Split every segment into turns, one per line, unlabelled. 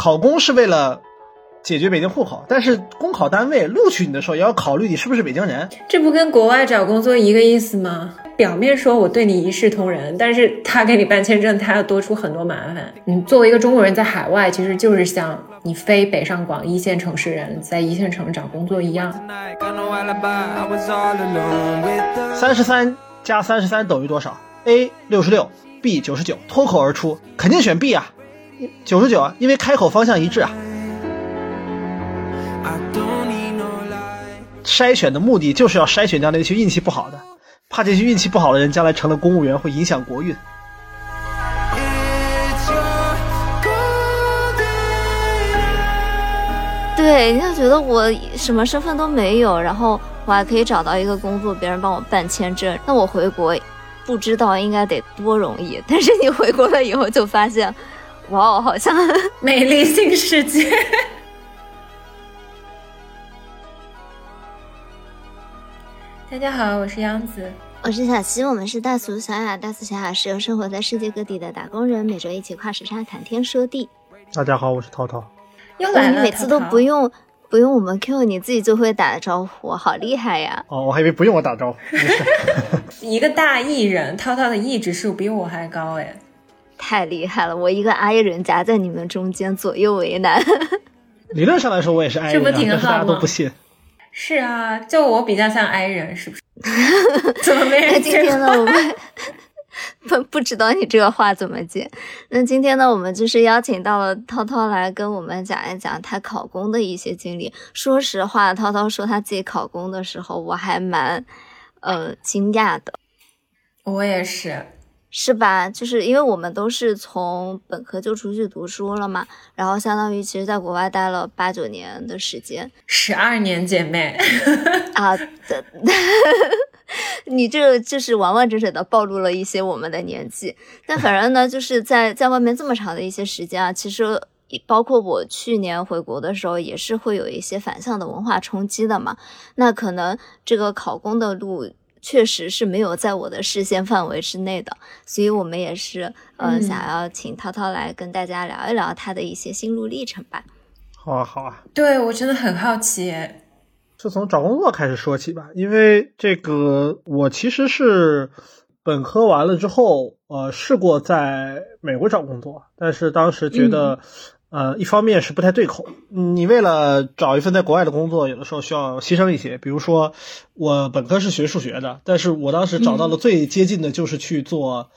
考公是为了解决北京户口，但是公考单位录取你的时候也要考虑你是不是北京人。
这不跟国外找工作一个意思吗？表面说我对你一视同仁，但是他给你办签证，他要多出很多麻烦。你作为一个中国人在海外，其实就是像你非北上广一线城市人在一线城市找工作一样。
三十三加三十三等于多少？A 六十六，B 九十九，脱口而出，肯定选 B 啊，九十九啊，因为开口方向一致啊。筛选的目的就是要筛选掉那些运气不好的。怕这些运气不好的人将来成了公务员会影响国运。
对，你就觉得我什么身份都没有，然后我还可以找到一个工作，别人帮我办签证，那我回国不知道应该得多容易。但是你回国了以后就发现，哇，好像
美丽新世界。大家好，我是杨子，
我是小七，我们是大俗小雅，大俗小雅是由生活在世界各地的打工人每周一起跨时差谈天说地。
大家好，我是涛涛。
又来
了，你每次都不用不用我们 Q，你自己就会打招呼，好厉害呀！
哦，我还以为不用我打招呼。
一个大艺人，涛涛的艺指数比我还高哎，
太厉害了！我一个 I 人夹在你们中间，左右为难。
理论上来说，我也是 I 人，
但是
大家都不信。
是啊，就我比较像 I 人，是不是？怎么没人
今天呢，我们 不不知道你这个话怎么接。那今天呢，我们就是邀请到了涛涛来跟我们讲一讲他考公的一些经历。说实话，涛涛说他自己考公的时候，我还蛮呃惊讶的。
我也是。
是吧？就是因为我们都是从本科就出去读书了嘛，然后相当于其实在国外待了八九年的时间，
十二年姐妹
啊，你这就是完完整整的暴露了一些我们的年纪。但反正呢，就是在在外面这么长的一些时间啊，其实包括我去年回国的时候，也是会有一些反向的文化冲击的嘛。那可能这个考公的路。确实是没有在我的视线范围之内的，所以我们也是呃想要请涛涛来跟大家聊一聊他的一些心路历程吧。
好啊，好啊。
对我真的很好奇，
就从找工作开始说起吧。因为这个，我其实是本科完了之后，呃，试过在美国找工作，但是当时觉得。呃，一方面是不太对口，你为了找一份在国外的工作，有的时候需要牺牲一些。比如说，我本科是学数学的，但是我当时找到了最接近的就是去做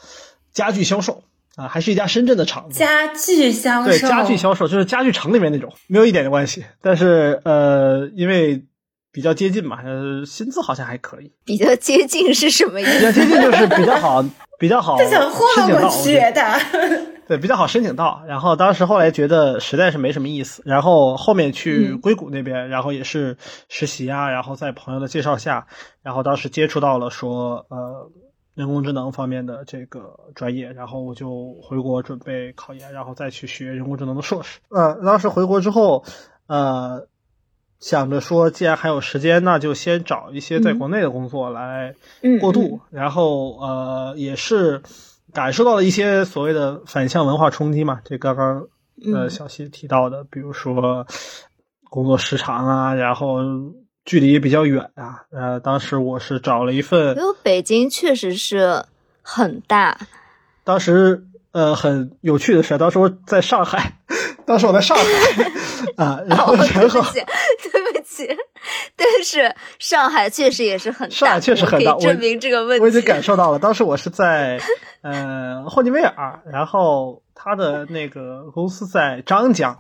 家具销售啊，还是一家深圳的厂子。
家具销售，
对，家具销售就是家具城里面那种，没有一点的关系。但是呃，因为比较接近嘛，呃，薪资好像还可以。
比较接近是什么意思？
比较接近就是比较好，比较好。
他想换我学的。
对，比较好申请到。然后当时后来觉得实在是没什么意思，然后后面去硅谷那边，然后也是实习啊，然后在朋友的介绍下，然后当时接触到了说呃人工智能方面的这个专业，然后我就回国准备考研，然后再去学人工智能的硕士。呃，当时回国之后，呃，想着说既然还有时间，那就先找一些在国内的工作来过渡，然后呃也是。感受到了一些所谓的反向文化冲击嘛？这刚刚呃小西提到的，比如说工作时长啊，然后距离也比较远啊。呃，当时我是找了一份，
因为北京确实是很大。
当时呃很有趣的是，当时我在上海，当时我在上海 啊，然后然后。
但是上海确实也是很大，
上海确实很大，
证明这个问题。
我已经感受到了。当时我是在呃霍尼韦尔，然后他的那个公司在张江。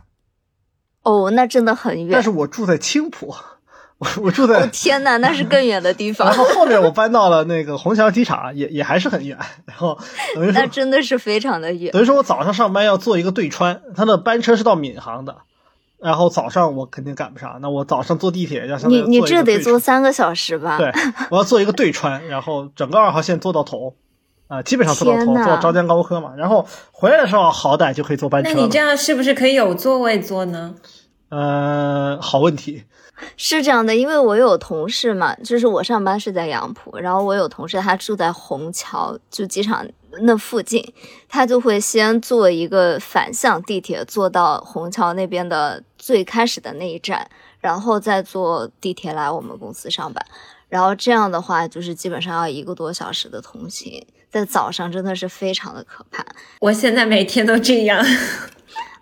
哦，那真的很远。
但是我住在青浦，我我住在
天呐，那是更远的地方。
然后后面我搬到了那个虹桥机场，也也还是很远。然后等于说
那真的是非常的远。
等于说我早上上班要坐一个对穿，他的班车是到闵行的。然后早上我肯定赶不上，那我早上坐地铁要
你你这得坐三个小时吧？
对，我要坐一个对穿，然后整个二号线坐到头，啊，基本上坐到头，坐张江高科嘛。然后回来的时候好歹就可以坐班车。
那你这样是不是可以有座位坐呢？
呃，好问题。
是这样的，因为我有同事嘛，就是我上班是在杨浦，然后我有同事他住在虹桥，就机场那附近，他就会先坐一个反向地铁，坐到虹桥那边的最开始的那一站，然后再坐地铁来我们公司上班。然后这样的话，就是基本上要一个多小时的通勤，在早上真的是非常的可怕。
我现在每天都这样。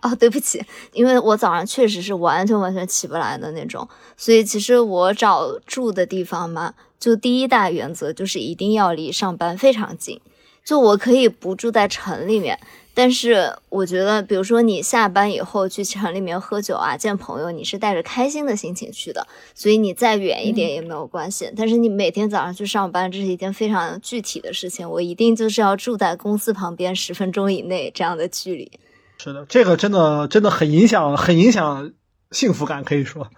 哦，对不起，因为我早上确实是完全完全起不来的那种，所以其实我找住的地方嘛，就第一大原则就是一定要离上班非常近。就我可以不住在城里面，但是我觉得，比如说你下班以后去城里面喝酒啊、见朋友，你是带着开心的心情去的，所以你再远一点也没有关系。但是你每天早上去上班，这是一件非常具体的事情，我一定就是要住在公司旁边十分钟以内这样的距离。
是的，这个真的真的很影响，很影响幸福感，可以说，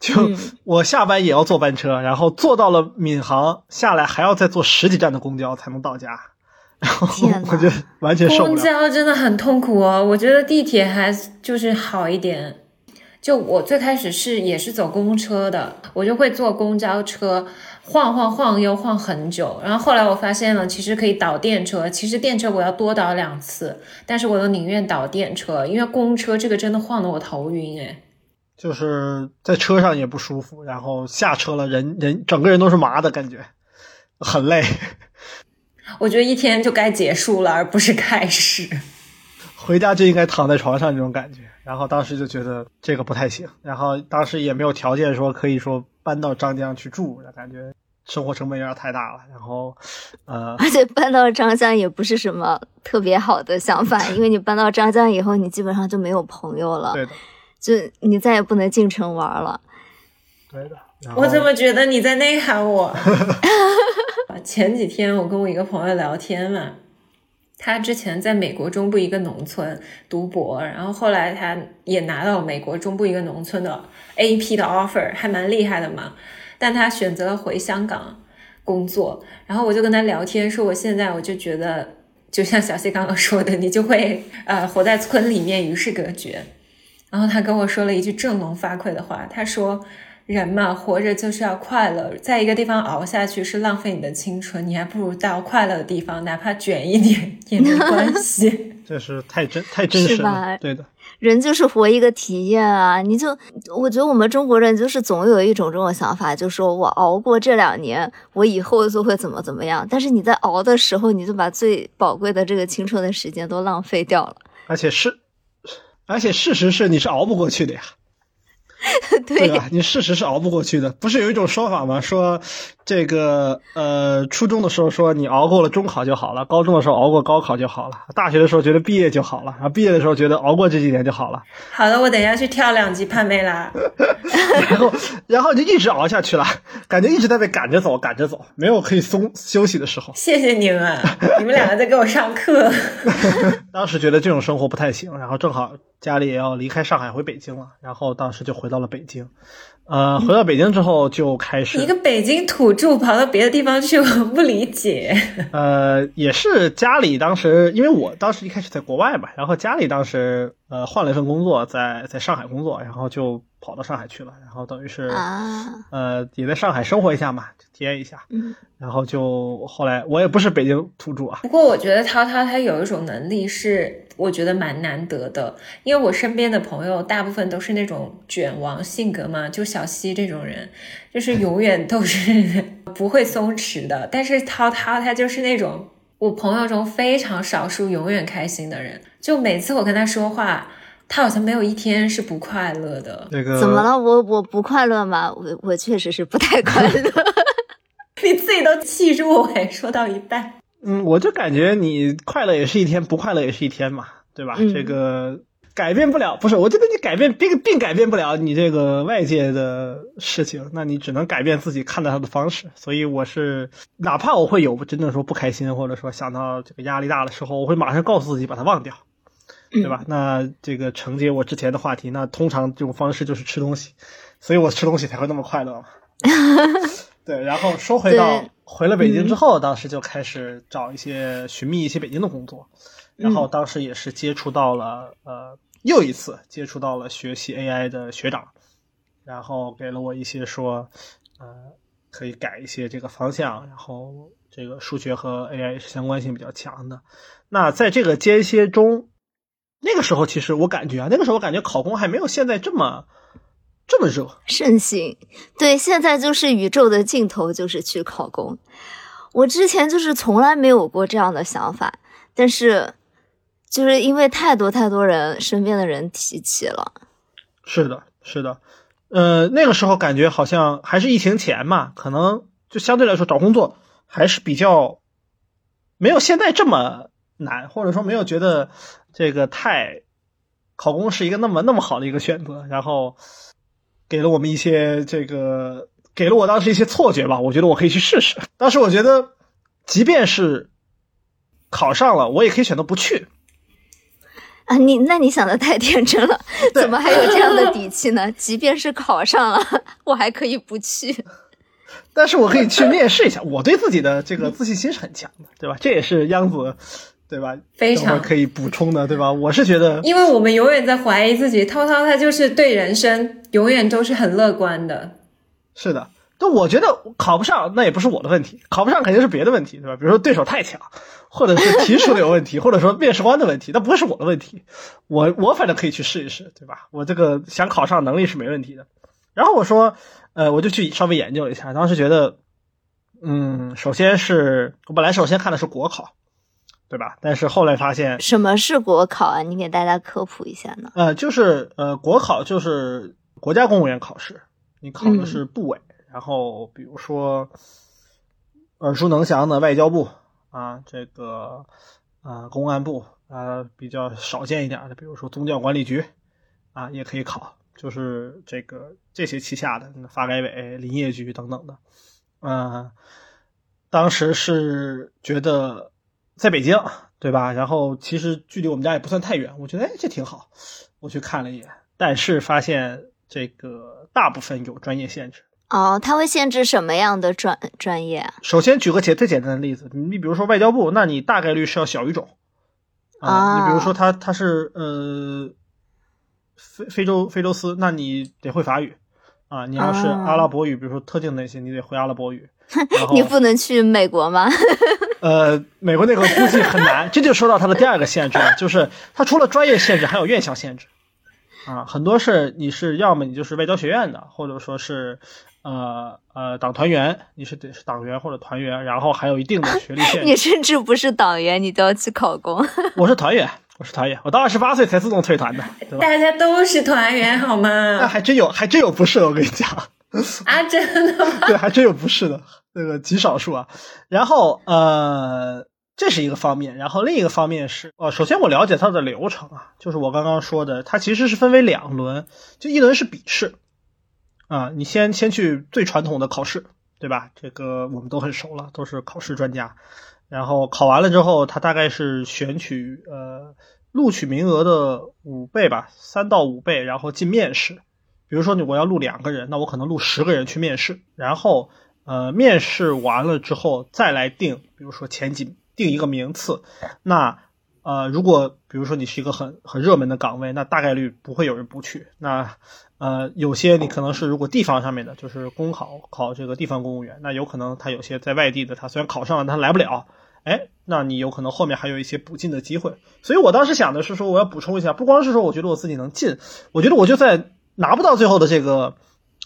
就我下班也要坐班车，然后坐到了闵行，下来还要再坐十几站的公交才能到家，然后 我觉得完全受不了。
公交真的很痛苦哦，我觉得地铁还就是好一点。就我最开始是也是走公车的，我就会坐公交车。晃晃晃悠晃很久，然后后来我发现了，其实可以倒电车。其实电车我要多倒两次，但是我又宁愿倒电车，因为公车这个真的晃得我头晕哎。
就是在车上也不舒服，然后下车了，人人整个人都是麻的感觉，很累。
我觉得一天就该结束了，而不是开始。
回家就应该躺在床上这种感觉，然后当时就觉得这个不太行，然后当时也没有条件说可以说。搬到张江去住，感觉生活成本有点太大了。然后，呃，
而且搬到张江也不是什么特别好的想法，因为你搬到张江以后，你基本上就没有朋友了，
对的，
就你再也不能进城玩了。
对的，
我怎么觉得你在内涵我？前几天我跟我一个朋友聊天嘛。他之前在美国中部一个农村读博，然后后来他也拿到美国中部一个农村的 AP 的 offer，还蛮厉害的嘛。但他选择了回香港工作，然后我就跟他聊天说，我现在我就觉得，就像小谢刚刚说的，你就会呃活在村里面与世隔绝。然后他跟我说了一句振聋发聩的话，他说。人嘛，活着就是要快乐，在一个地方熬下去是浪费你的青春，你还不如到快乐的地方，哪怕卷一点也没关系。
这是太真太真实了，对的。
人就是活一个体验啊！你就，我觉得我们中国人就是总有一种这种想法，就说我熬过这两年，我以后就会怎么怎么样。但是你在熬的时候，你就把最宝贵的这个青春的时间都浪费掉了。
而且是，而且事实是你是熬不过去的呀。
对
吧？你事实是熬不过去的。不是有一种说法吗？说这个呃，初中的时候说你熬过了中考就好了，高中的时候熬过高考就好了，大学的时候觉得毕业就好了，然后毕业的时候觉得熬过这几年就好了。
好的，我等下去跳两级潘梅拉。
然后，然后就一直熬下去了，感觉一直在被赶着走，赶着走，没有可以松休息的时候。
谢谢你们，你们两个在给我上课。
当时觉得这种生活不太行，然后正好。家里也要离开上海回北京了，然后当时就回到了北京。呃，回到北京之后就开始
一个北京土著跑到别的地方去，我不理解。
呃，也是家里当时，因为我当时一开始在国外嘛，然后家里当时呃换了一份工作，在在上海工作，然后就跑到上海去了，然后等于是呃也在上海生活一下嘛，体验一下。嗯，然后就后来我也不是北京土著啊，
不过我觉得涛涛他有一种能力是。我觉得蛮难得的，因为我身边的朋友大部分都是那种卷王性格嘛，就小西这种人，就是永远都是 不会松弛的。但是涛涛他就是那种我朋友中非常少数永远开心的人，就每次我跟他说话，他好像没有一天是不快乐的。
那个
怎么了？我我不快乐吗？我我确实是不太快乐。
你自己都气住我，说到一半。
嗯，我就感觉你快乐也是一天，不快乐也是一天嘛，对吧？这个改变不了，不是？我觉得你改变并并改变不了你这个外界的事情，那你只能改变自己看待它的方式。所以我是，哪怕我会有真的说不开心，或者说想到这个压力大的时候，我会马上告诉自己把它忘掉，对吧？那这个承接我之前的话题，那通常这种方式就是吃东西，所以我吃东西才会那么快乐嘛。对，然后说回到。回了北京之后，当时就开始找一些寻觅一些北京的工作，然后当时也是接触到了呃又一次接触到了学习 AI 的学长，然后给了我一些说呃可以改一些这个方向，然后这个数学和 AI 是相关性比较强的。那在这个间歇中，那个时候其实我感觉啊，那个时候我感觉考公还没有现在这么这么热
盛行。对，现在就是宇宙的尽头就是去考公。我之前就是从来没有过这样的想法，但是就是因为太多太多人身边的人提起了。
是的，是的。呃，那个时候感觉好像还是疫情前嘛，可能就相对来说找工作还是比较没有现在这么难，或者说没有觉得这个太考公是一个那么那么好的一个选择，然后给了我们一些这个给了我当时一些错觉吧，我觉得我可以去试试。当时我觉得，即便是考上了，我也可以选择不去。
啊，你那你想的太天真了，怎么还有这样的底气呢？即便是考上了，我还可以不去，
但是我可以去面试一下。我对自己的这个自信心是很强的，对吧？这也是央子，对吧？
非常
可以补充的，对吧？我是觉得，
因为我们永远在怀疑自己，涛涛他就是对人生永远都是很乐观的。
是的。就我觉得考不上，那也不是我的问题，考不上肯定是别的问题，对吧？比如说对手太强，或者是题出的有问题，或者说面试官的问题，那不会是我的问题。我我反正可以去试一试，对吧？我这个想考上能力是没问题的。然后我说，呃，我就去稍微研究了一下，当时觉得，嗯，首先是我本来首先看的是国考，对吧？但是后来发现，
什么是国考啊？你给大家科普一下呢？
呃，就是呃，国考就是国家公务员考试，你考的是部委。然后，比如说耳熟能详的外交部啊，这个啊公安部啊，比较少见一点的，比如说宗教管理局啊，也可以考，就是这个这些旗下的发改委、林业局等等的。嗯，当时是觉得在北京，对吧？然后其实距离我们家也不算太远，我觉得哎这挺好，我去看了一眼，但是发现这个大部分有专业限制。
哦，它会限制什么样的专专业啊？
首先举个简最简单的例子，你比如说外交部，那你大概率是要小语种啊。你比如说他他是呃非非洲非洲斯，那你得会法语啊。你要是阿拉伯语，比如说特定那些，你得会阿拉伯语。
你不能去美国吗？
呃，美国那个估计很难。这就说到它的第二个限制了，就是它除了专业限制，还有院校限制啊。很多是你是要么你就是外交学院的，或者说是。呃呃，党团员，你是得是党员或者团员，然后还有一定的学历限制。
你甚至不是党员，你都要去考公。
我是团员，我是团员，我到二十八岁才自动退团的，
大家都是团员，好吗？
那还真有，还真有不是的，我跟你讲。
啊，真的吗？
对，还真有不是的，那个极少数啊。然后呃，这是一个方面，然后另一个方面是，呃，首先我了解它的流程啊，就是我刚刚说的，它其实是分为两轮，就一轮是笔试。啊，你先先去最传统的考试，对吧？这个我们都很熟了，都是考试专家。然后考完了之后，他大概是选取呃录取名额的五倍吧，三到五倍，然后进面试。比如说你我要录两个人，那我可能录十个人去面试。然后呃面试完了之后再来定，比如说前几名定一个名次。那呃如果比如说你是一个很很热门的岗位，那大概率不会有人不去。那呃，有些你可能是如果地方上面的，就是公考考这个地方公务员，那有可能他有些在外地的，他虽然考上了，他来不了，哎，那你有可能后面还有一些补进的机会。所以我当时想的是说，我要补充一下，不光是说我觉得我自己能进，我觉得我就在拿不到最后的这个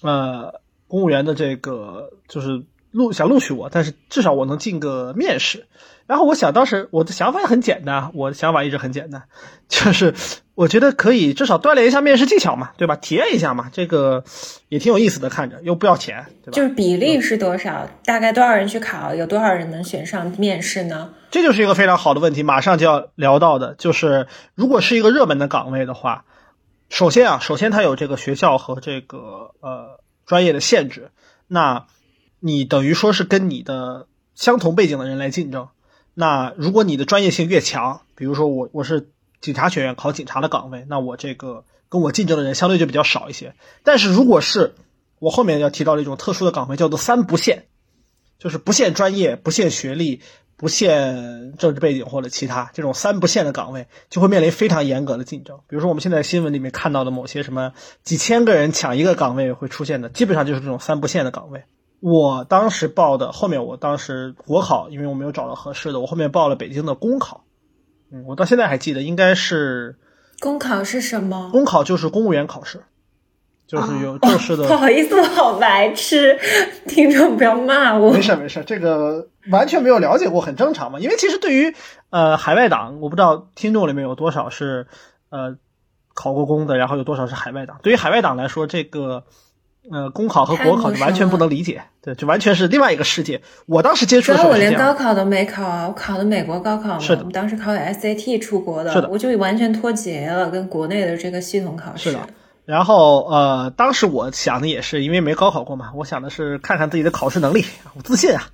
呃公务员的这个就是录想录取我，但是至少我能进个面试。然后我想，当时我的想法也很简单，我的想法一直很简单，就是我觉得可以至少锻炼一下面试技巧嘛，对吧？体验一下嘛，这个也挺有意思的，看着又不要钱，对吧？
就是比例是多少？大概多少人去考？有多少人能选上面试呢？
这就是一个非常好的问题，马上就要聊到的，就是如果是一个热门的岗位的话，首先啊，首先它有这个学校和这个呃专业的限制，那你等于说是跟你的相同背景的人来竞争。那如果你的专业性越强，比如说我我是警察学院考警察的岗位，那我这个跟我竞争的人相对就比较少一些。但是如果是我后面要提到的一种特殊的岗位，叫做三不限，就是不限专业、不限学历、不限政治背景或者其他这种三不限的岗位，就会面临非常严格的竞争。比如说我们现在新闻里面看到的某些什么几千个人抢一个岗位会出现的，基本上就是这种三不限的岗位。我当时报的，后面我当时国考，因为我没有找到合适的，我后面报了北京的公考。嗯，我到现在还记得，应该是
公考是什么？
公考就是公务员考试，就是有正式的。
不好意思，我好白痴，听众不要骂我。
没事没事，这个完全没有了解过，很正常嘛。因为其实对于呃海外党，我不知道听众里面有多少是呃考过公的，然后有多少是海外党。对于海外党来说，这个。呃，公考和国考就完全不能理解，对，就完全是另外一个世界。我当时接触的时候，
我连高考都没考啊，我考的美国高考嘛，
是的，
我们当时考的 SAT 出国的，
是的，
我就完全脱节了，跟国内的这个系统考试。
是的，然后呃，当时我想的也是，因为没高考过嘛，我想的是看看自己的考试能力，我自信啊，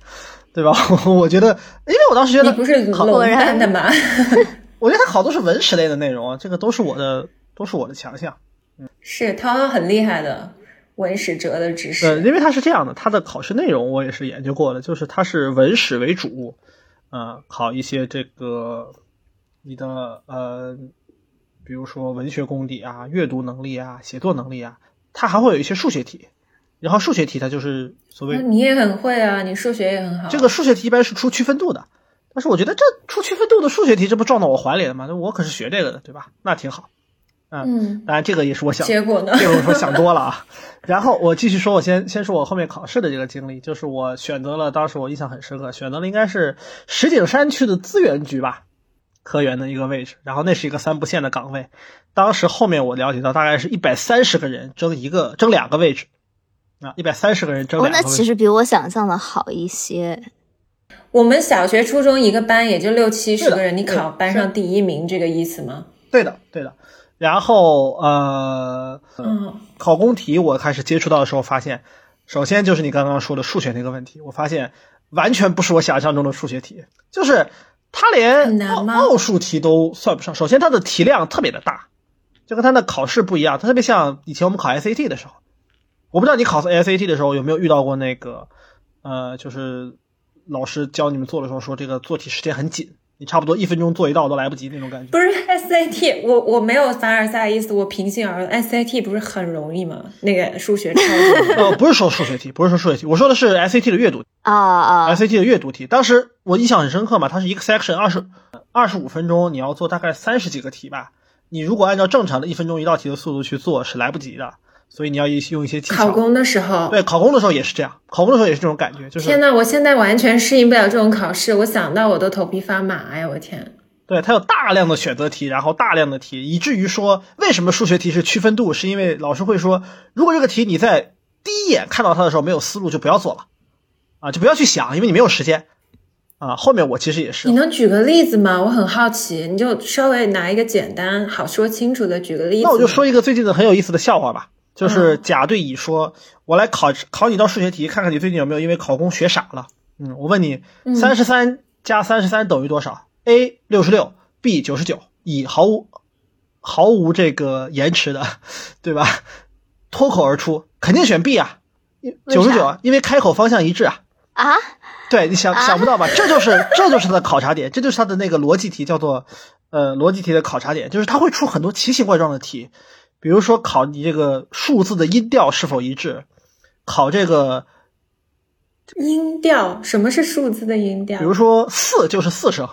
对吧？我觉得，因为我当时觉得
你不是
果然
的嘛？
我觉得他考都是文史类的内容，这个都是我的，都是我的强项。
嗯，是涛涛很厉害的。文史哲的知识，
呃，因为它是这样的，它的考试内容我也是研究过的，就是它是文史为主，呃，考一些这个你的呃，比如说文学功底啊、阅读能力啊、写作能力啊，它还会有一些数学题，然后数学题它就是所谓
你也很会啊，你数学也很好。
这个数学题一般是出区分度的，但是我觉得这出区分度的数学题，这不撞到我怀里了吗？我可是学这个的，对吧？那挺好。嗯，当然这个也是我想，
结果呢？
这个我说想多了啊。然后我继续说，我先先说我后面考试的这个经历，就是我选择了当时我印象很深刻，选择了应该是石景山区的资源局吧，科员的一个位置。然后那是一个三不限的岗位，当时后面我了解到大概是一百三十个人争一个争两个位置啊，一百三十个人争两个位置。
那其实比我想象的好一些。
我们小学、初中一个班也就六七十个人，你考班上第一名，这个意思吗？
对的，对的。然后呃，考公题我开始接触到的时候，发现首先就是你刚刚说的数学那个问题，我发现完全不是我想象中的数学题，就是它连奥奥数题都算不上。首先它的题量特别的大，就跟它的考试不一样，它特别像以前我们考 SAT 的时候。我不知道你考 SAT 的时候有没有遇到过那个呃，就是老师教你们做的时候说这个做题时间很紧。你差不多一分钟做一道都来不及那种感觉。
不是 SAT，我我没有凡尔赛意思，我平心而论，SAT 不是很容易吗？那个数学超级。
哦，不是说数学题，不是说数学题，我说的是 SAT 的阅读
啊啊
，SAT 的阅读题。当时我印象很深刻嘛，它是一个 section 二十二十五分钟，你要做大概三十几个题吧。你如果按照正常的一分钟一道题的速度去做，是来不及的。所以你要一用一些技巧。
考公的时候，
对，考公的时候也是这样，考公的时候也是这种感觉，就是
天呐，我现在完全适应不了这种考试，我想到我都头皮发麻呀！我天，
对，它有大量的选择题，然后大量的题，以至于说为什么数学题是区分度，是因为老师会说，如果这个题你在第一眼看到它的时候没有思路，就不要做了，啊，就不要去想，因为你没有时间，啊，后面我其实也是。
你能举个例子吗？我很好奇，你就稍微拿一个简单好说清楚的举个例子。
那我就说一个最近的很有意思的笑话吧。就是甲对乙说：“我来考考你道数学题，看看你最近有没有因为考公学傻了。”嗯，我问你，三十三加三十三等于多少？A 六十六，B 九十九。乙毫无毫无这个延迟的，对吧？脱口而出，肯定选 B 啊，九十九啊，因为开口方向一致啊。
啊？
对，你想想不到吧？这就是 这就是他的考察点，这就是他的那个逻辑题，叫做呃逻辑题的考察点，就是他会出很多奇形怪状的题。比如说考你这个数字的音调是否一致，考这个
音调什么是数字的音调？
比如说四就是四声，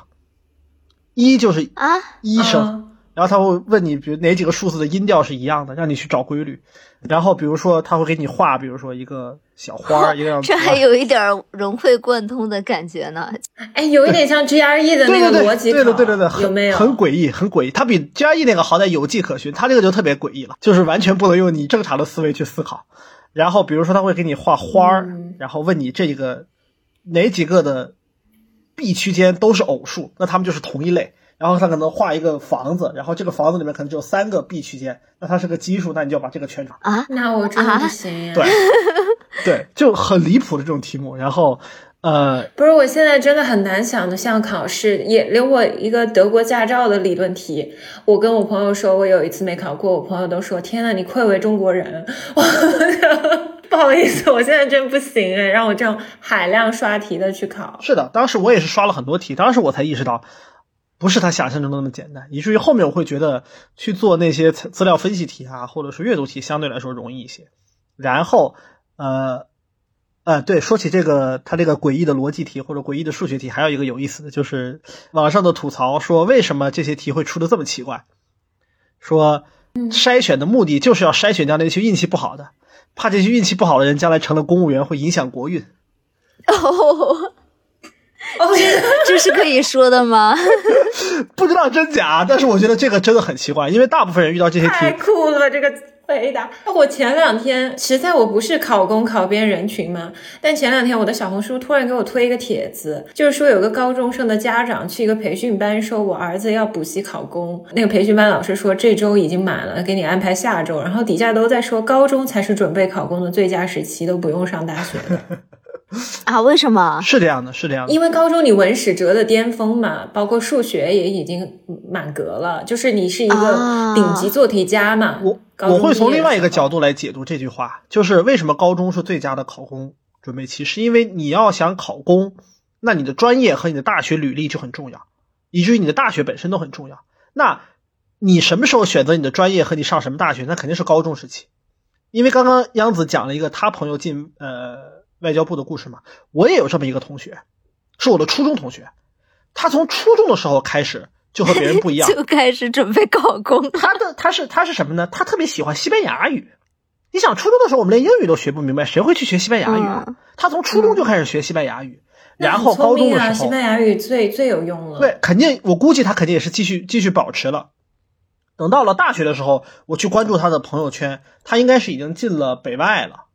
一就是
啊
一声，然后他会问你，比如哪几个数字的音调是一样的，让你去找规律。然后比如说他会给你画，比如说一个。小花 一个样子，
这还有一点融会贯通的感觉呢。
哎，有一点像 GRE 的那个逻辑
对对对对对，
有没有？
很诡异，很诡异。它比 GRE 那个好歹有迹可循，它这个就特别诡异了，就是完全不能用你正常的思维去思考。然后比如说他会给你画花儿，然后问你这个哪几个的 B 区间都是偶数，那他们就是同一类。然后他可能画一个房子，然后这个房子里面可能只有三个 B 区间，那它是个奇数，那你就要把这个圈出来
啊。
那我真的不行。
对，对，就很离谱的这种题目。然后，呃，
不是，我现在真的很难想的像考试，也连我一个德国驾照的理论题，我跟我朋友说我有一次没考过，我朋友都说天呐，你愧为中国人。不好意思，我现在真不行哎，让我这种海量刷题的去考。
是的，当时我也是刷了很多题，当时我才意识到。不是他想象中的那么简单，以至于后面我会觉得去做那些资料分析题啊，或者是阅读题相对来说容易一些。然后，呃，呃，对，说起这个，他这个诡异的逻辑题或者诡异的数学题，还有一个有意思的就是网上的吐槽说，为什么这些题会出的这么奇怪？说筛选的目的就是要筛选掉那些运气不好的，怕这些运气不好的人将来成了公务员会影响国运。
哦，这是可以说的吗？
不知道真假，但是我觉得这个真的很奇怪，因为大部分人遇到这些
太，酷了，这个回答。我前两天，实在我不是考公考编人群嘛，但前两天我的小红书突然给我推一个帖子，就是说有个高中生的家长去一个培训班，说我儿子要补习考公，那个培训班老师说这周已经满了，给你安排下周，然后底下都在说高中才是准备考公的最佳时期，都不用上大学的。
啊？为什么？
是这样的，是这样的。
因为高中你文史哲的巅峰嘛，包括数学也已经满格了，就是你是一个
啊
顶级做题家嘛。
我我会从另外一个角度来解读这句话，就是为什么高中是最佳的考公准备期，是因为你要想考公，那你的专业和你的大学履历就很重要，以至于你的大学本身都很重要。那你什么时候选择你的专业和你上什么大学，那肯定是高中时期。因为刚刚央子讲了一个他朋友进呃外交部的故事嘛，我也有这么一个同学，是我的初中同学，他从初中的时候开始就和别人不一样，
就开始准备考公。
他的他是他是什么呢？他特别喜欢西班牙语。你想初中的时候我们连英语都学不明白，谁会去学西班牙语啊？
嗯
他从初中就开始学西班牙语，
那
然后高中的时候，
西班牙语最最有用了。
对，肯定我估计他肯定也是继续继续保持了。等到了大学的时候，我去关注他的朋友圈，他应该是已经进了北外了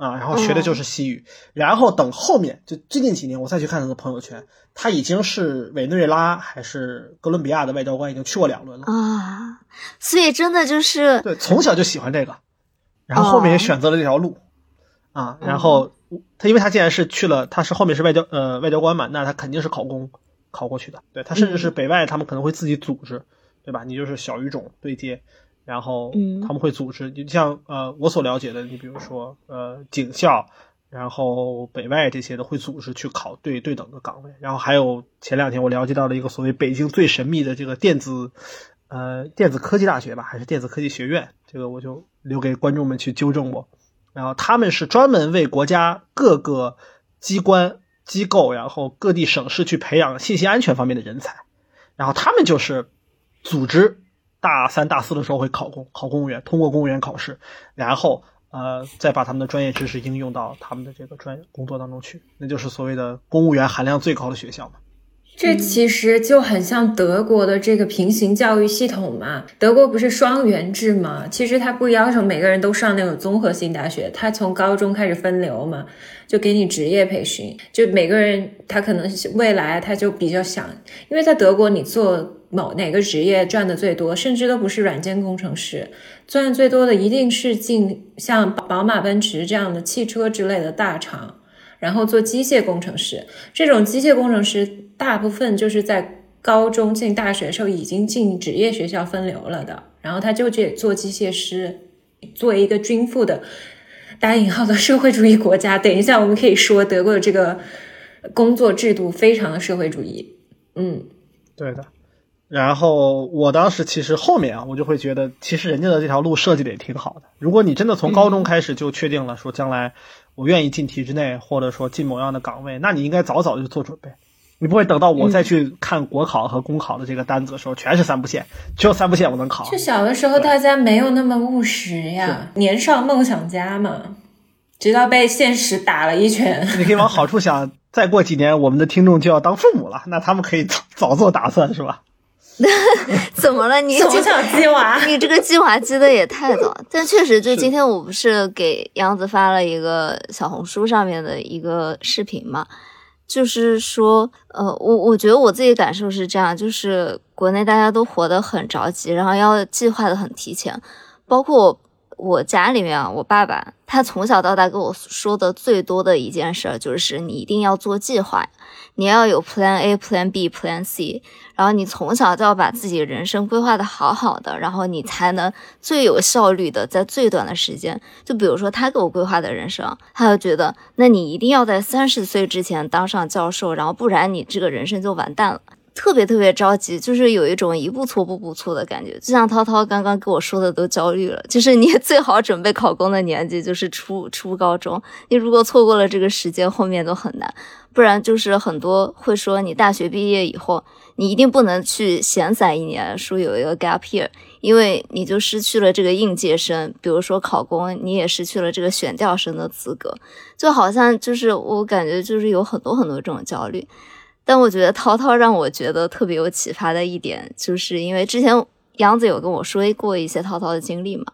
啊，然后学的就是西语。然后等后面就最近几年，我再去看他的朋友圈，他已经是委内瑞拉还是哥伦比亚的外交官，已经去过两轮了。
啊，所以真的就是
对，从小就喜欢这个，然后后面也选择了这条路，啊，然后他因为他既然是去了，他是后面是外交呃外交官嘛，那他肯定是考公考过去的，对他甚至是北外他们可能会自己组织，对吧？你就是小语种对接，然后
嗯
他们会组织，你像呃我所了解的，你比如说呃警校。然后北外这些的会组织去考对对等的岗位，然后还有前两天我了解到了一个所谓北京最神秘的这个电子，呃电子科技大学吧，还是电子科技学院，这个我就留给观众们去纠正我。然后他们是专门为国家各个机关机构，然后各地省市去培养信息安全方面的人才，然后他们就是组织大三大四的时候会考公，考公务员，通过公务员考试，然后呃再把他们的专业知识应用到他们的这个专业工作当中去，那就是所谓的公务员含量最高的学校嘛。
这其实就很像德国的这个平行教育系统嘛。德国不是双元制嘛？其实它不要求每个人都上那种综合性大学，它从高中开始分流嘛，就给你职业培训。就每个人他可能未来他就比较想，因为在德国你做某哪个职业赚的最多，甚至都不是软件工程师，赚最多的一定是进像宝马、奔驰这样的汽车之类的大厂。然后做机械工程师，这种机械工程师大部分就是在高中进大学的时候已经进职业学校分流了的，然后他就去做机械师。作为一个均富的打引号的社会主义国家，等一下我们可以说德国的这个工作制度非常的社会主义。嗯，
对的。然后我当时其实后面啊，我就会觉得，其实人家的这条路设计的也挺好的。如果你真的从高中开始就确定了说将来我愿意进体制内，或者说进某样的岗位，那你应该早早就做准备。你不会等到我再去看国考和公考的这个单子的时候，全是三不限，只有三不限我能考。
就小的时候大家没有那么务实呀，年少梦想家嘛，直到被现实打了一拳。
你可以往好处想，再过几年我们的听众就要当父母了，那他们可以早早做打算，是吧？
怎么了？你
从小鸡娃，
你这个计划记得也太早。但确实，就今天我不是给杨子发了一个小红书上面的一个视频嘛，就是说，呃，我我觉得我自己感受是这样，就是国内大家都活得很着急，然后要计划的很提前，包括我家里面啊，我爸爸他从小到大跟我说的最多的一件事就是你一定要做计划，你要有 Plan A、Plan B、Plan C，然后你从小就要把自己人生规划的好好的，然后你才能最有效率的在最短的时间，就比如说他给我规划的人生，他就觉得那你一定要在三十岁之前当上教授，然后不然你这个人生就完蛋了。特别特别着急，就是有一种一步错步步错的感觉。就像涛涛刚刚跟我说的，都焦虑了。就是你 最好准备考公的年纪就是初初高中，你如果错过了这个时间，后面都很难。不然就是很多会说，你大学毕业以后，你一定不能去闲散一年，说有一个 gap year，因为你就失去了这个应届生。比如说考公，你也失去了这个选调生的资格。就好像就是我感觉就是有很多很多这种焦虑。但我觉得涛涛让我觉得特别有启发的一点，就是因为之前杨子有跟我说过一些涛涛的经历嘛，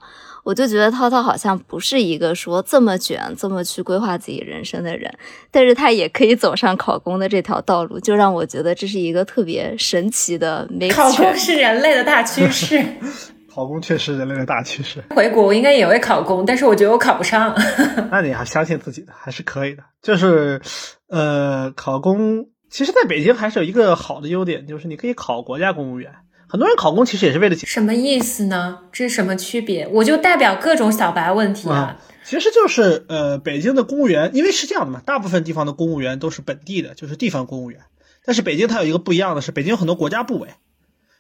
我就觉得涛涛好像不是一个说这么卷、这么去规划自己人生的人，但是他也可以走上考公的这条道路，就让我觉得这是一个特别神奇的。
考公是人类的大趋势，
考公确实人类的大趋势。
回国我应该也会考公，但是我觉得我考不上。
那你还相信自己的，还是可以的。就是，呃，考公。其实，在北京还是有一个好的优点，就是你可以考国家公务员。很多人考公其实也是为了
什么意思呢？这是什么区别？我就代表各种小白问题啊。
其实就是呃，北京的公务员，因为是这样的嘛，大部分地方的公务员都是本地的，就是地方公务员。但是北京它有一个不一样的是，北京有很多国家部委，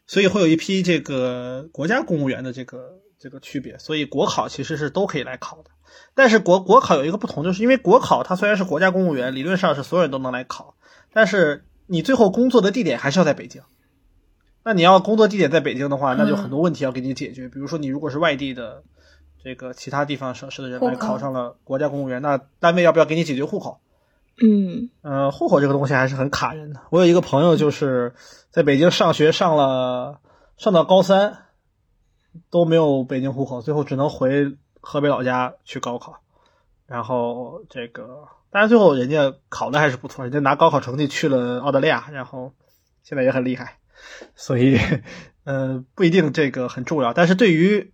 所以会有一批这个国家公务员的这个这个区别。所以国考其实是都可以来考的。但是国国考有一个不同，就是因为国考它虽然是国家公务员，理论上是所有人都能来考。但是你最后工作的地点还是要在北京，那你要工作地点在北京的话，那就很多问题要给你解决。比如说，你如果是外地的这个其他地方省市的人来考上了国家公务员，那单位要不要给你解决户口？
嗯，
呃，户口这个东西还是很卡人的。我有一个朋友就是在北京上学，上了上到高三都没有北京户口，最后只能回河北老家去高考，然后这个。但是最后人家考的还是不错，人家拿高考成绩去了澳大利亚，然后现在也很厉害，所以呃不一定这个很重要。但是对于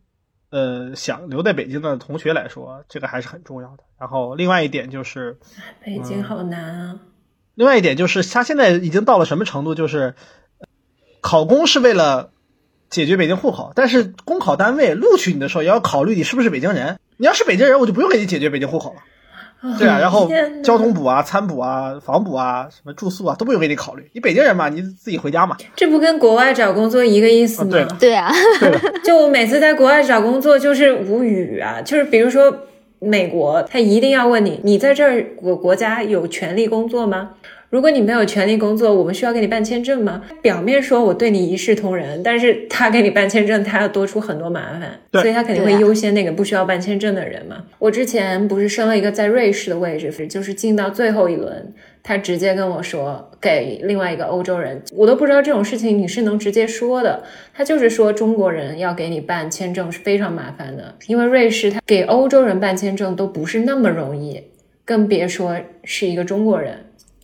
呃想留在北京的同学来说，这个还是很重要的。然后另外一点就是，
北京好难啊。
另外一点就是，他现在已经到了什么程度？就是考公是为了解决北京户口，但是公考单位录取你的时候也要考虑你是不是北京人。你要是北京人，我就不用给你解决北京户口了。对啊，然后交通补啊、餐补啊、房补啊、什么住宿啊都不用给你考虑。你北京人嘛，你自己回家嘛。
这不跟国外找工作一个意思吗？
对
对啊，
就我每次在国外找工作就是无语啊，就是比如说美国，他一定要问你，你在这儿国国家有权利工作吗？如果你没有权利工作，我们需要给你办签证吗？表面说我对你一视同仁，但是他给你办签证，他要多出很多麻烦，所以他肯定会优先那个不需要办签证的人嘛。我之前不是升了一个在瑞士的位置，就是进到最后一轮，他直接跟我说给另外一个欧洲人，我都不知道这种事情你是能直接说的。他就是说中国人要给你办签证是非常麻烦的，因为瑞士他给欧洲人办签证都不是那么容易，更别说是一个中国人。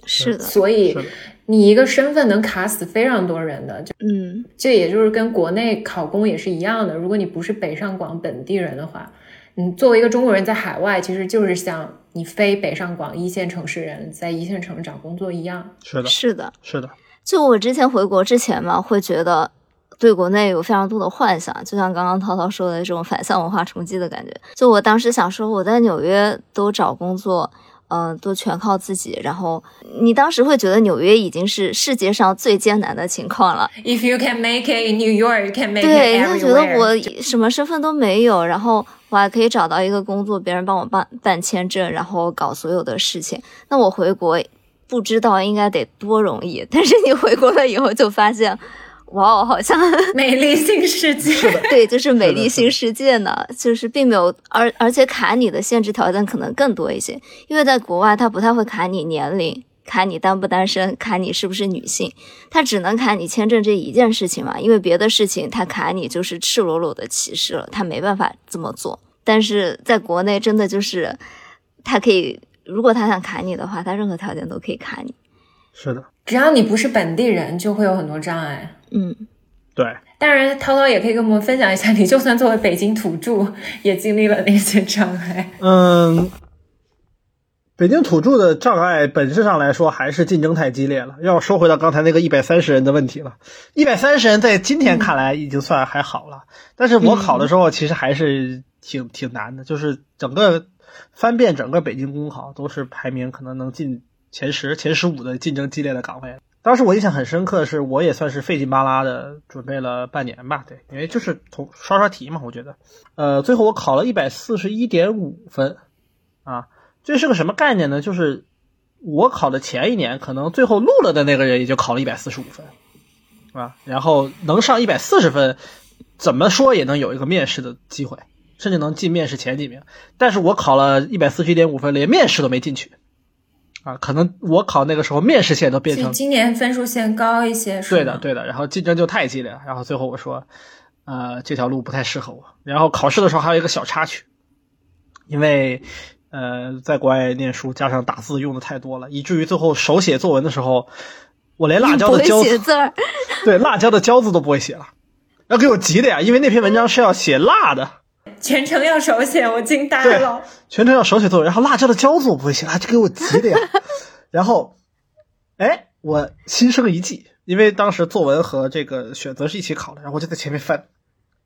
是的，
所以你一个身份能卡死非常多人的，就
嗯，
这也就是跟国内考公也是一样的。如果你不是北上广本地人的话，你作为一个中国人在海外，其实就是像你非北上广一线城市人在一线城市找工作一样。
是的，
是的，
是的。
就我之前回国之前嘛，会觉得对国内有非常多的幻想，就像刚刚涛涛说的这种反向文化冲击的感觉。就我当时想说，我在纽约都找工作。嗯，都全靠自己。然后你当时会觉得纽约已经是世界上最艰难的情况了。
If you can make it in New York, you can make
it
everywhere。
对，就觉得我什么身份都没有，然后我还可以找到一个工作，别人帮我办办签证，然后搞所有的事情。那我回国不知道应该得多容易。但是你回国了以后，就发现。哇哦，好像
美丽新世界，
对，就是美丽新世界呢，就是并没有，而而且卡你的限制条件可能更多一些，因为在国外他不太会卡你年龄，卡你单不单身，卡你是不是女性，他只能卡你签证这一件事情嘛，因为别的事情他卡你就是赤裸裸的歧视了，他没办法这么做。但是在国内真的就是他可以，如果他想卡你的话，他任何条件都可以卡你。
是的，
只要你不是本地人，就会有很多障碍。
嗯，
对。
当然，涛涛也可以跟我们分享一下，你就算作为北京土著，也经历了那些障碍。
嗯，北京土著的障碍本质上来说还是竞争太激烈了。要说回到刚才那个一百三十人的问题了，一百三十人在今天看来已经算还好了，但是我考的时候其实还是挺挺难的，就是整个翻遍整个北京公考都是排名可能能进前十、前十五的竞争激烈的岗位。当时我印象很深刻的，是我也算是费劲巴拉的准备了半年吧，对，因为就是从刷刷题嘛，我觉得，呃，最后我考了一百四十一点五分，啊，这是个什么概念呢？就是我考的前一年，可能最后录了的那个人也就考了一百四十五分，啊，然后能上一百四十分，怎么说也能有一个面试的机会，甚至能进面试前几名，但是我考了一百四十一点五分，连面试都没进去。啊，可能我考那个时候面试线都变成
今年分数线高一些，
对的对的，然后竞争就太激烈了，然后最后我说，呃，这条路不太适合我。然后考试的时候还有一个小插曲，因为呃在国外念书，加上打字用的太多了，以至于最后手写作文的时候，我连辣椒的椒
字儿，
对辣椒的椒字都不会写了，要给我急的呀，因为那篇文章是要写辣的。
全程要手写，我惊呆了。
全程要手写作文，然后辣椒的椒字我不会写，啊，就给我急的呀。然后，哎，我心生一计，因为当时作文和这个选择是一起考的，然后我就在前面翻，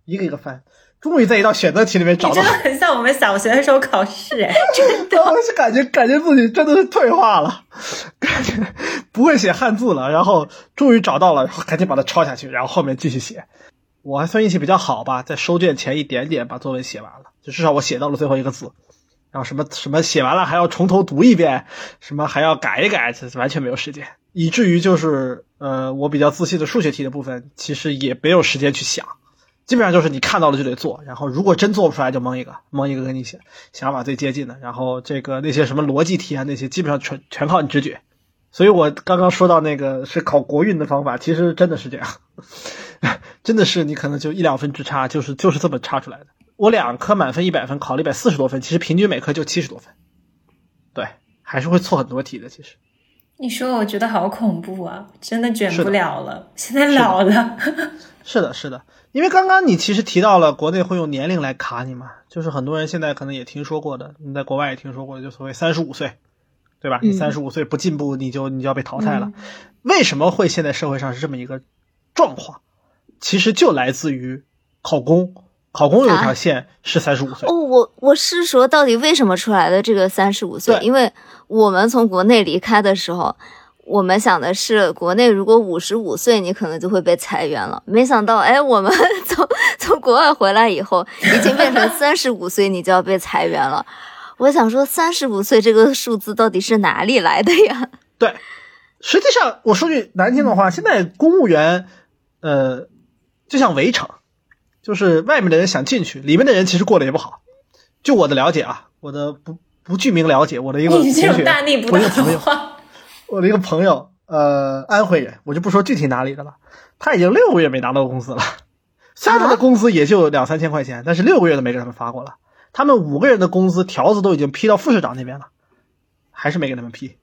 一个一个翻，终于在一道选择题里面找到。真
的很像我们小学的时候考试，哎，真的。
我就感觉感觉自己真的是退化了，感觉不会写汉字了。然后终于找到了，赶紧把它抄下去，然后后面继续写。我还算运气比较好吧，在收卷前一点点把作文写完了，就至少我写到了最后一个字。然后什么什么写完了还要从头读一遍，什么还要改一改，这完全没有时间。以至于就是呃，我比较自信的数学题的部分，其实也没有时间去想，基本上就是你看到了就得做。然后如果真做不出来，就蒙一个，蒙一个给你写，想法最接近的。然后这个那些什么逻辑题啊，那些基本上全全靠你直觉。所以我刚刚说到那个是考国运的方法，其实真的是这样。真的是你可能就一两分之差，就是就是这么差出来的。我两科满分一百分，考了一百四十多分，其实平均每科就七十多分，对，还是会错很多题的。其实，
你说我觉得好恐怖啊，真的卷不了了。现在老了，
是的，是的，因为刚刚你其实提到了国内会用年龄来卡你嘛，就是很多人现在可能也听说过的，你在国外也听说过的，就所谓三十五岁，对吧？你三十五岁不进步，你就你就要被淘汰了。为什么会现在社会上是这么一个状况？其实就来自于考公，考公有一条线是三十五岁。
哦，我我是说，到底为什么出来的这个三十五岁？因为我们从国内离开的时候，我们想的是国内如果五十五岁，你可能就会被裁员了。没想到，哎，我们从从国外回来以后，已经变成 三十五岁，你就要被裁员了。我想说，三十五岁这个数字到底是哪里来的呀？
对，实际上我说句难听的话，现在公务员，呃。就像围城，就是外面的人想进去，里面的人其实过得也不好。就我的了解啊，我的不不具名了解，我的一个同学，我一个朋友，我的一个朋友，呃，安徽人，我就不说具体哪里的了。他已经六个月没拿到工资了，虽然他的工资也就两三千块钱，但是六个月都没给他们发过了。他们五个人的工资条子都已经批到副市长那边了，还是没给他们批，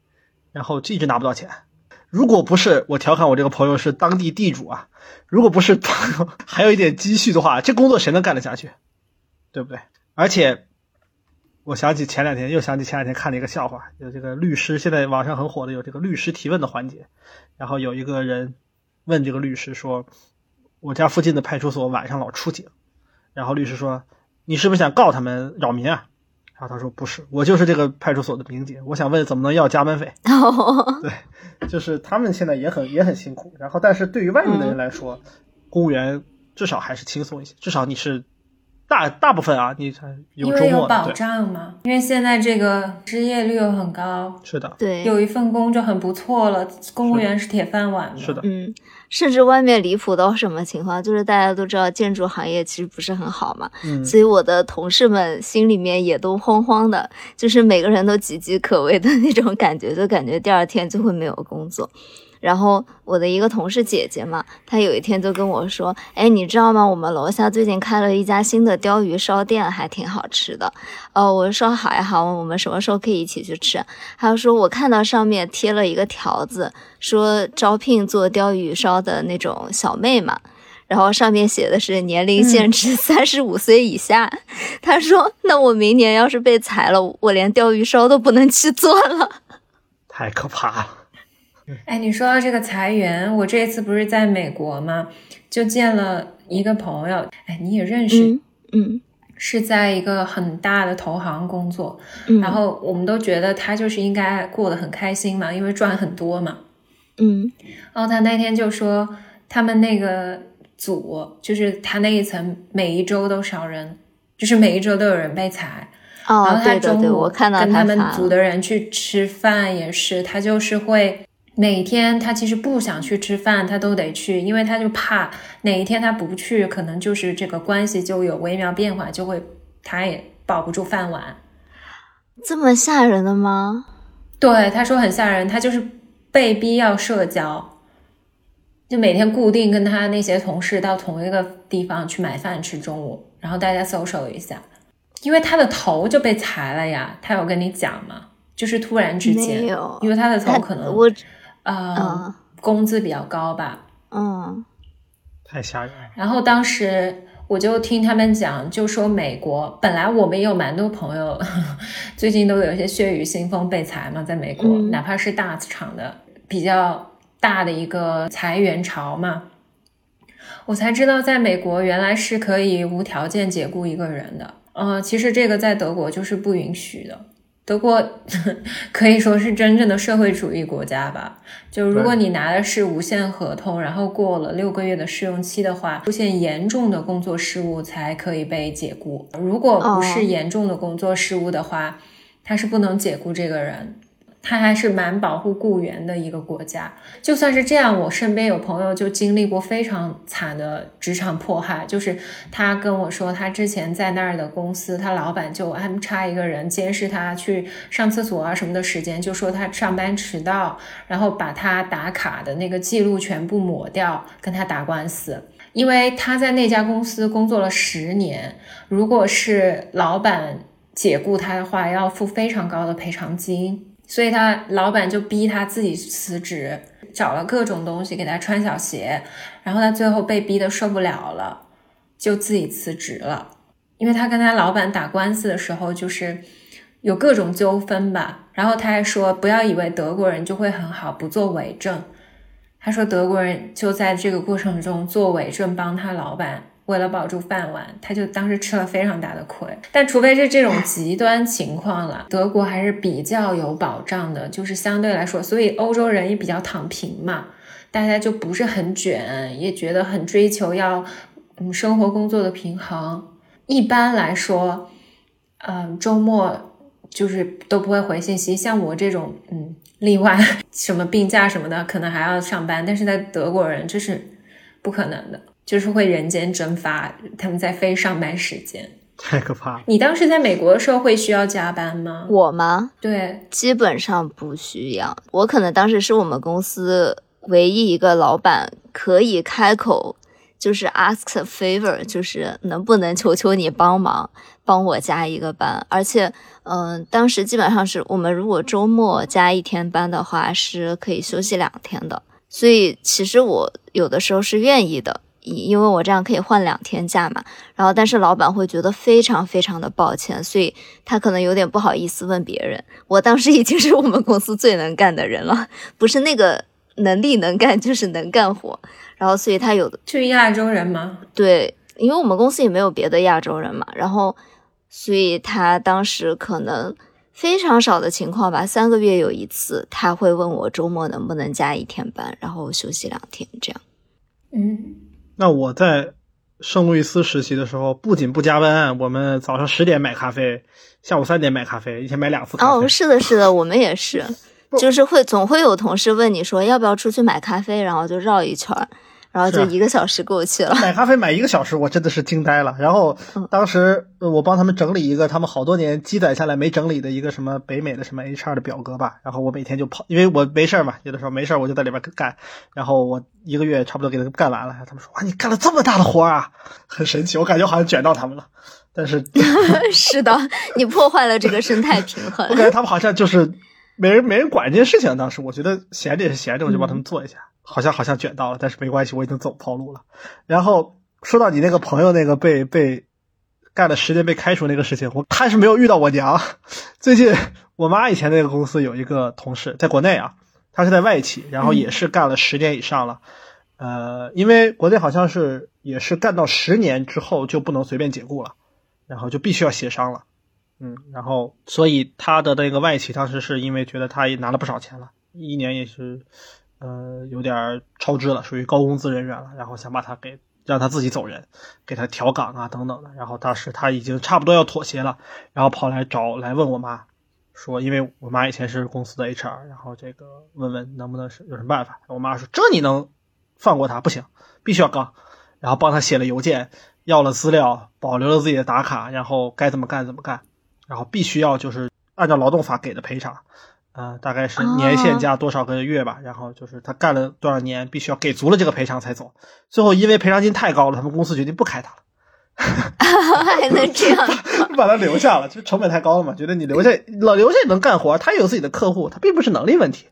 然后一直拿不到钱。如果不是我调侃我这个朋友是当地地主啊，如果不是朋友还有一点积蓄的话，这工作谁能干得下去？对不对？而且我想起前两天，又想起前两天看了一个笑话，有这个律师现在网上很火的有这个律师提问的环节，然后有一个人问这个律师说：“我家附近的派出所晚上老出警。”然后律师说：“你是不是想告他们扰民啊？”然后他说：“不是，我就是这个派出所的民警，我想问怎么能要加班费？”对，就是他们现在也很也很辛苦。然后，但是对于外面的人来说，公务员至少还是轻松一些，至少你是。大大部分啊，你才有
因为有保障嘛，因为现在这个失业率又很高，
是的，
对，
有一份工就很不错了。公务员是铁饭碗，
是的，
嗯，甚至外面离谱到什么情况，就是大家都知道建筑行业其实不是很好嘛，嗯，所以我的同事们心里面也都慌慌的，就是每个人都岌岌可危的那种感觉，就感觉第二天就会没有工作。然后我的一个同事姐姐嘛，她有一天就跟我说：“哎，你知道吗？我们楼下最近开了一家新的鲷鱼烧店，还挺好吃的。”哦，我说好呀好，我们什么时候可以一起去吃？她说我看到上面贴了一个条子，说招聘做鲷鱼烧的那种小妹嘛，然后上面写的是年龄限制三十五岁以下。他说：“那我明年要是被裁了，我连鲷鱼烧都不能去做了。”
太可怕了。
哎，你说到这个裁员，我这次不是在美国吗？就见了一个朋友，哎，你也认识，
嗯，
是在一个很大的投行工作，然后我们都觉得他就是应该过得很开心嘛，因为赚很多嘛。
嗯，
然后他那天就说，他们那个组就是他那一层每一周都少人，就是每一周都有人被裁。
哦，
然后他
对对对，
中午
我看到
跟他们组的人去吃饭也是，他就是会每天他其实不想去吃饭，他都得去，因为他就怕哪一天他不去，可能就是这个关系就有微妙变化，就会他也保不住饭碗。
这么吓人的吗？
对，他说很吓人，他就是被逼要社交，就每天固定跟他那些同事到同一个地方去买饭吃中午，然后大家 social 一下，因为他的头就被裁了呀，他有跟你讲吗？就是突然之间
没，有，
因为他的头可能
我
呃、
嗯
工资比较高吧，
嗯
太吓人了。
然后当时我就听他们讲，就说美国本来我们也有蛮多朋友，最近都有一些血雨腥风被裁嘛，在美国，
嗯
哪怕是大厂的比较大的一个裁员潮嘛，我才知道在美国原来是可以无条件解雇一个人的。呃，其实这个在德国就是不允许的。德国可以说是真正的社会主义国家吧。就如果你拿的是无限合同，然后过了六个月的试用期的话，出现严重的工作失误才可以被解雇。如果不
哦
是严重的工作失误的话，他是不能解雇这个人。他还是蛮保护雇员的一个国家。就算是这样，我身边有朋友就经历过非常惨的职场迫害，就是他跟我说，他之前在那儿的公司，他老板就安插一个人监视他去上厕所啊什么的时间，就说他上班迟到，然后把他打卡的那个记录全部抹掉，跟他打官司。因为他在那家公司工作了十年，如果是老板解雇他的话，要付非常高的赔偿金。所以他老板就逼他自己辞职，找了各种东西给他穿小鞋，然后他最后被逼得受不了了，就自己辞职了。因为他跟他老板打官司的时候，就是有各种纠纷吧。然后他还说，不要以为德国人就会很好，不做伪证。他说德国人就在这个过程中做伪证，帮他老板。为了保住饭碗，他就当时吃了非常大的亏。但除非是这种 极端情况了，德国还是比较有保障的，就是相对来说，所以欧洲人也比较躺平嘛，大家就不是很卷，也觉得很追求要嗯生活工作的平衡。一般来说，嗯，周末就是都不会回信息。像我这种嗯例外，什么病假什么的，可能还要上班，但是在德国人这是不可能的。就是会人间蒸发，他们在非上班时间。
太可怕了！
你当时在美国的时候会需要加班吗？
我吗？
对，
基本上不需要。我可能当时是我们公司唯一一个老板可以开口，就是 ask a favor，就是能不能求求你帮忙帮我加一个班。而且，嗯、当时基本上是我们如果周末加一天班的话，是可以休息两天的。所以其实我有的时候是愿意的。因为我这样可以换两天假嘛，然后但是老板会觉得非常非常的抱歉，所以他可能有点不好意思问别人。我当时已经是我们公司最能干的人了，不是那个能力能干，就是能干活。然后所以他有的
是亚洲人吗？
对，因为我们公司也没有别的亚洲人嘛，然后所以他当时可能非常少的情况吧，三个月有一次他会问我周末能不能加一天班，然后休息两天这样。
嗯。
那我在圣路易斯实习的时候，不仅不加班，我们早上十点买咖啡，下午三点买咖啡，一天买两次咖啡。
哦，是的，是的，我们也是，就是会总会有同事问你说要不要出去买咖啡，然后就绕一圈儿，然后就一个小时过去了。
买咖啡买一个小时，我真的是惊呆了。然后当时呃我帮他们整理一个他们好多年积攒下来没整理的一个什么北美的什么 HR 的表格吧。然后我每天就跑，因为我没事儿嘛，有的时候没事儿我就在里边干。然后我一个月差不多给他们干完了。他们说哇，你干了这么大的活啊，很神奇。我感觉好像卷到他们了，但是
是的，你破坏了这个生态平衡。
我感觉他们好像就是没人没人管这件事情。当时我觉得闲着也是闲着，我就帮他们做一下。好像好像卷到了，但是没关系，我已经走跑路了。然后说到你那个朋友那个被被干了十年被开除那个事情，我他是没有遇到我娘。最近我妈以前那个公司有一个同事在国内啊，他是在外企，然后也是干了十年以上了。呃，因为国内好像是也是干到十年之后就不能随便解雇了，然后就必须要协商了。嗯，然后所以他的那个外企当时是因为觉得他也拿了不少钱了，一年也是。呃有点超支了，属于高工资人员了，然后想把他给让他自己走人，给他调岗啊等等的。然后当时他已经差不多要妥协了，然后跑来找来问我妈，说因为我妈以前是公司的 HR，然后这个问问能不能是有什么办法。我妈说这你能放过他不行，必须要刚。然后帮他写了邮件，要了资料，保留了自己的打卡，然后该怎么干怎么干，然后必须要就是按照劳动法给的赔偿，呃，大概是年限加多少个月吧，然后就是他干了多少年，必须要给足了这个赔偿才走。最后因为赔偿金太高了，他们公司决定不开他了。
还能这样？
把他留下了，就成本太高了嘛，觉得你留下老留下也能干活，他也有自己的客户，他并不是能力问题。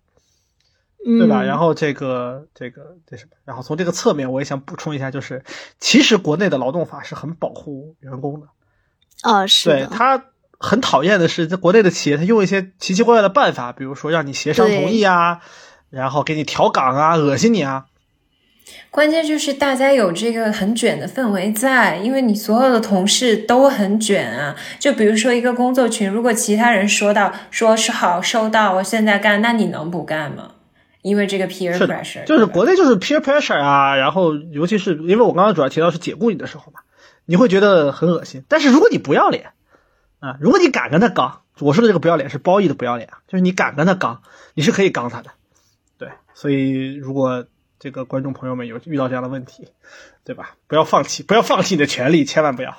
对吧？然后这个这个这什么？然后从这个侧面，我也想补充一下，就是其实国内的劳动法是很保护员工的。
哦，是。
对他很讨厌的是，在国内的企业，他用一些奇奇怪怪的办法，比如说让你协商同意啊，然后给你调岗啊，恶心你啊。
关键就是大家有这个很卷的氛围在，因为你所有的同事都很卷啊。就比如说一个工作群，如果其他人说到说是好收到，我现在干，那你能不干吗？因为这个 peer pressure，
就是国内就是 peer pressure 啊，然后尤其是因为我刚刚主要提到是解雇你的时候嘛，你会觉得很恶心。但是如果你不要脸啊，如果你敢跟他刚，我说的这个不要脸是褒义的不要脸，就是你敢跟他刚，你是可以刚他的。对，所以如果这个观众朋友们有遇到这样的问题，对吧？不要放弃，不要放弃你的权利，千万不要。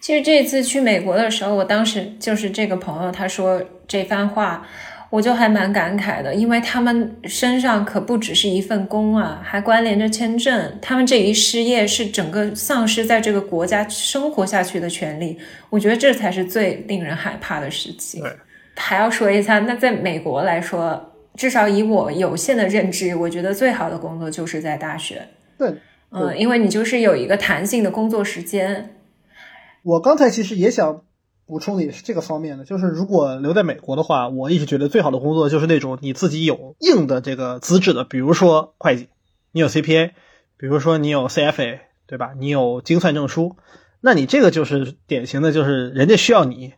其实这次去美国的时候，我当时就是这个朋友他说这番话。我就还蛮感慨的，因为他们身上可不只是一份工啊，还关联着签证。他们这一失业，是整个丧失在这个国家生活下去的权利。我觉得这才是最令人害怕的事情。还要说一下，那在美国来说，至少以我有限的认知，我觉得最好的工作就是在大学。
对，
嗯，因为你就是有一个弹性的工作时间。
我刚才其实也想。补充的也是这个方面的，就是如果留在美国的话，我一直觉得最好的工作就是那种你自己有硬的这个资质的，比如说会计，你有 CPA，比如说你有 CFA，对吧？你有精算证书，那你这个就是典型的，就是人家需要你，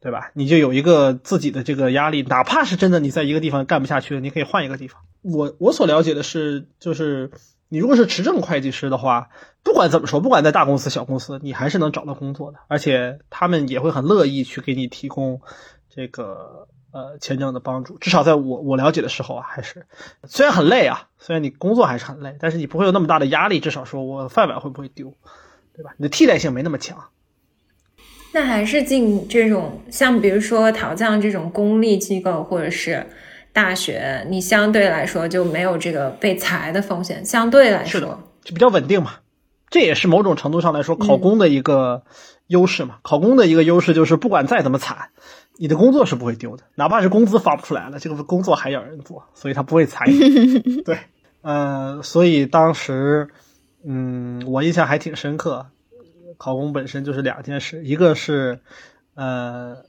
对吧？你就有一个自己的这个压力，哪怕是真的你在一个地方干不下去了，你可以换一个地方。我我所了解的是，就是。你如果是持证会计师的话，不管怎么说，不管在大公司、小公司，你还是能找到工作的，而且他们也会很乐意去给你提供这个呃签证的帮助。至少在我我了解的时候啊，还是虽然很累啊，虽然你工作还是很累，但是你不会有那么大的压力。至少说我饭碗会不会丢，对吧？你的替代性没那么强。
那还是进这种像比如说陶匠这种公立机构，或者是。大学，你相对来说就没有这个被裁的风险，相对来说
就比较稳定嘛。这也是某种程度上来说考公的一个优势嘛。考公的一个优势就是，不管再怎么惨，你的工作是不会丢的，哪怕是工资发不出来了，这个工作还有人做，所以他不会裁你。对，呃，所以当时，嗯，我印象还挺深刻。考公本身就是两件事，一个是，呃，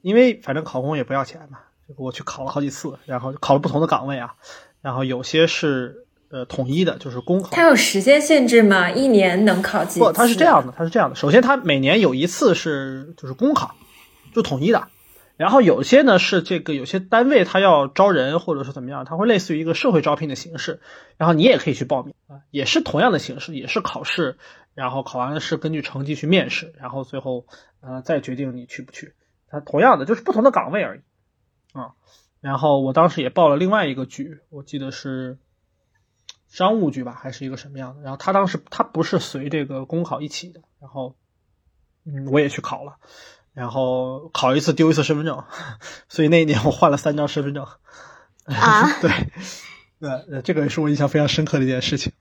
因为反正考公也不要钱嘛。我去考了好几次，然后考了不同的岗位啊，然后有些是呃统一的，就是公考。
它有时间限制吗？一年能考几次？
不，它是这样的，它是这样的。首先，它每年有一次是就是公考，就统一的。然后有些呢是这个有些单位他要招人或者是怎么样，它会类似于一个社会招聘的形式，然后你也可以去报名啊，也是同样的形式，也是考试，然后考完了试根据成绩去面试，然后最后呃再决定你去不去。它同样的就是不同的岗位而已。啊，然后我当时也报了另外一个局，我记得是商务局吧，还是一个什么样的？然后他当时他不是随这个公考一起的，然后嗯，我也去考了，然后考一次丢一次身份证，所以那一年我换了三张身份证。
啊，
对，呃，这个也是我印象非常深刻的一件事情。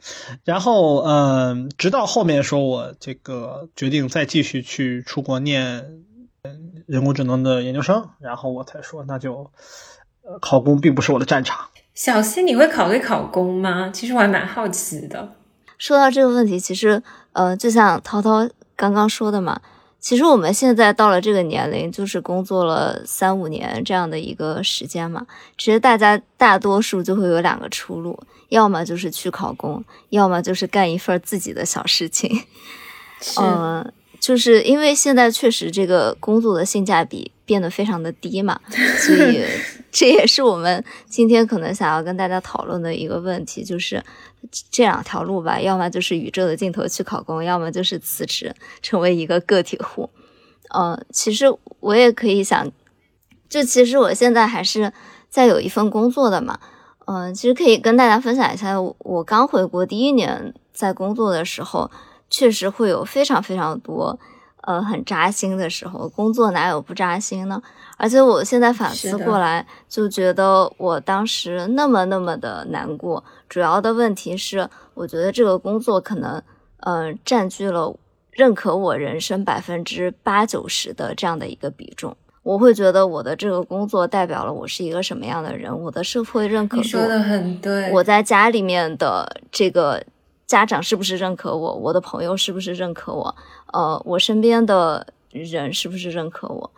然后嗯，直到后面说我这个决定再继续去出国念。人工智能的研究生，然后我才说，那就，呃，考公并不是我的战场。
小溪，你会考虑考公吗？其实我还蛮好奇的。
说到这个问题，其实，呃，就像涛涛刚刚说的嘛，其实我们现在到了这个年龄，就是工作了三五年这样的一个时间嘛。其实大家大多数就会有两个出路，要么就是去考公，要么就是干一份自己的小事情。嗯。就是因为现在确实这个工作的性价比变得非常的低嘛，所以 这也是我们今天可能想要跟大家讨论的一个问题，就是这两条路吧，要么就是宇宙的尽头去考公，要么就是辞职成为一个个体户。呃，其实我也可以想，就其实我现在还是在有一份工作的嘛。嗯，其实可以跟大家分享一下，我刚回国第一年在工作的时候，确实会有非常非常多。呃，很扎心的时候，工作哪有不扎心呢？而且我现在反思过来，就觉得我当时那么那么的难过。主要的问题是，我觉得这个工作可能，呃，占据了认可我人生百分之八九十的这样的一个比重。我会觉得我的这个工作代表了我是一个什么样的人，我的社会认可度。
你说的很对。
我在家里面的这个。家长是不是认可我？我的朋友是不是认可我？呃，我身边的人是不是认可我？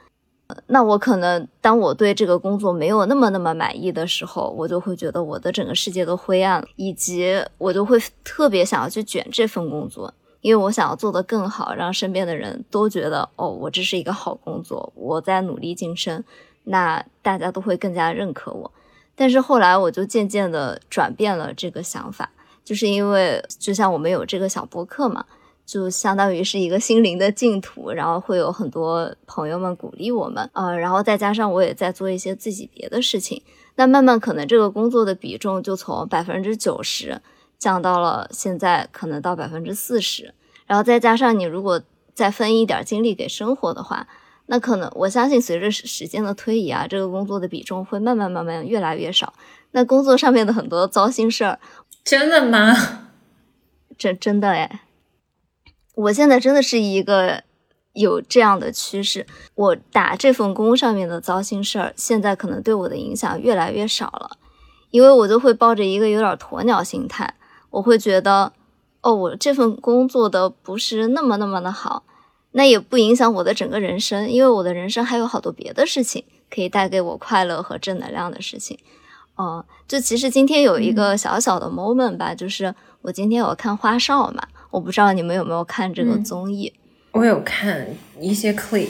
那我可能当我对这个工作没有那么那么满意的时候，我就会觉得我的整个世界都灰暗，以及我就会特别想要去卷这份工作，因为我想要做得更好，让身边的人都觉得哦，我这是一个好工作，我在努力晋升，那大家都会更加认可我。但是后来我就渐渐的转变了这个想法。就是因为，就像我们有这个小博客嘛，就相当于是一个心灵的净土，然后会有很多朋友们鼓励我们，呃，然后再加上我也在做一些自己别的事情，那慢慢可能这个工作的比重就从百分之九十降到了现在可能到百分之四十，然后再加上你如果再分一点精力给生活的话，那可能我相信随着时间的推移啊，这个工作的比重会慢慢慢慢越来越少，那工作上面的很多糟心事儿。
真的吗？
真真的哎，我现在真的是一个有这样的趋势。我打这份工上面的糟心事儿，现在可能对我的影响越来越少了，因为我就会抱着一个有点鸵鸟心态，我会觉得，哦，我这份工作的不是那么那么的好，那也不影响我的整个人生，因为我的人生还有好多别的事情可以带给我快乐和正能量的事情。哦，就其实今天有一个小小的 moment 吧，就是我今天有看花少嘛，我不知道你们有没有看这个综艺，
我有看一些 clip，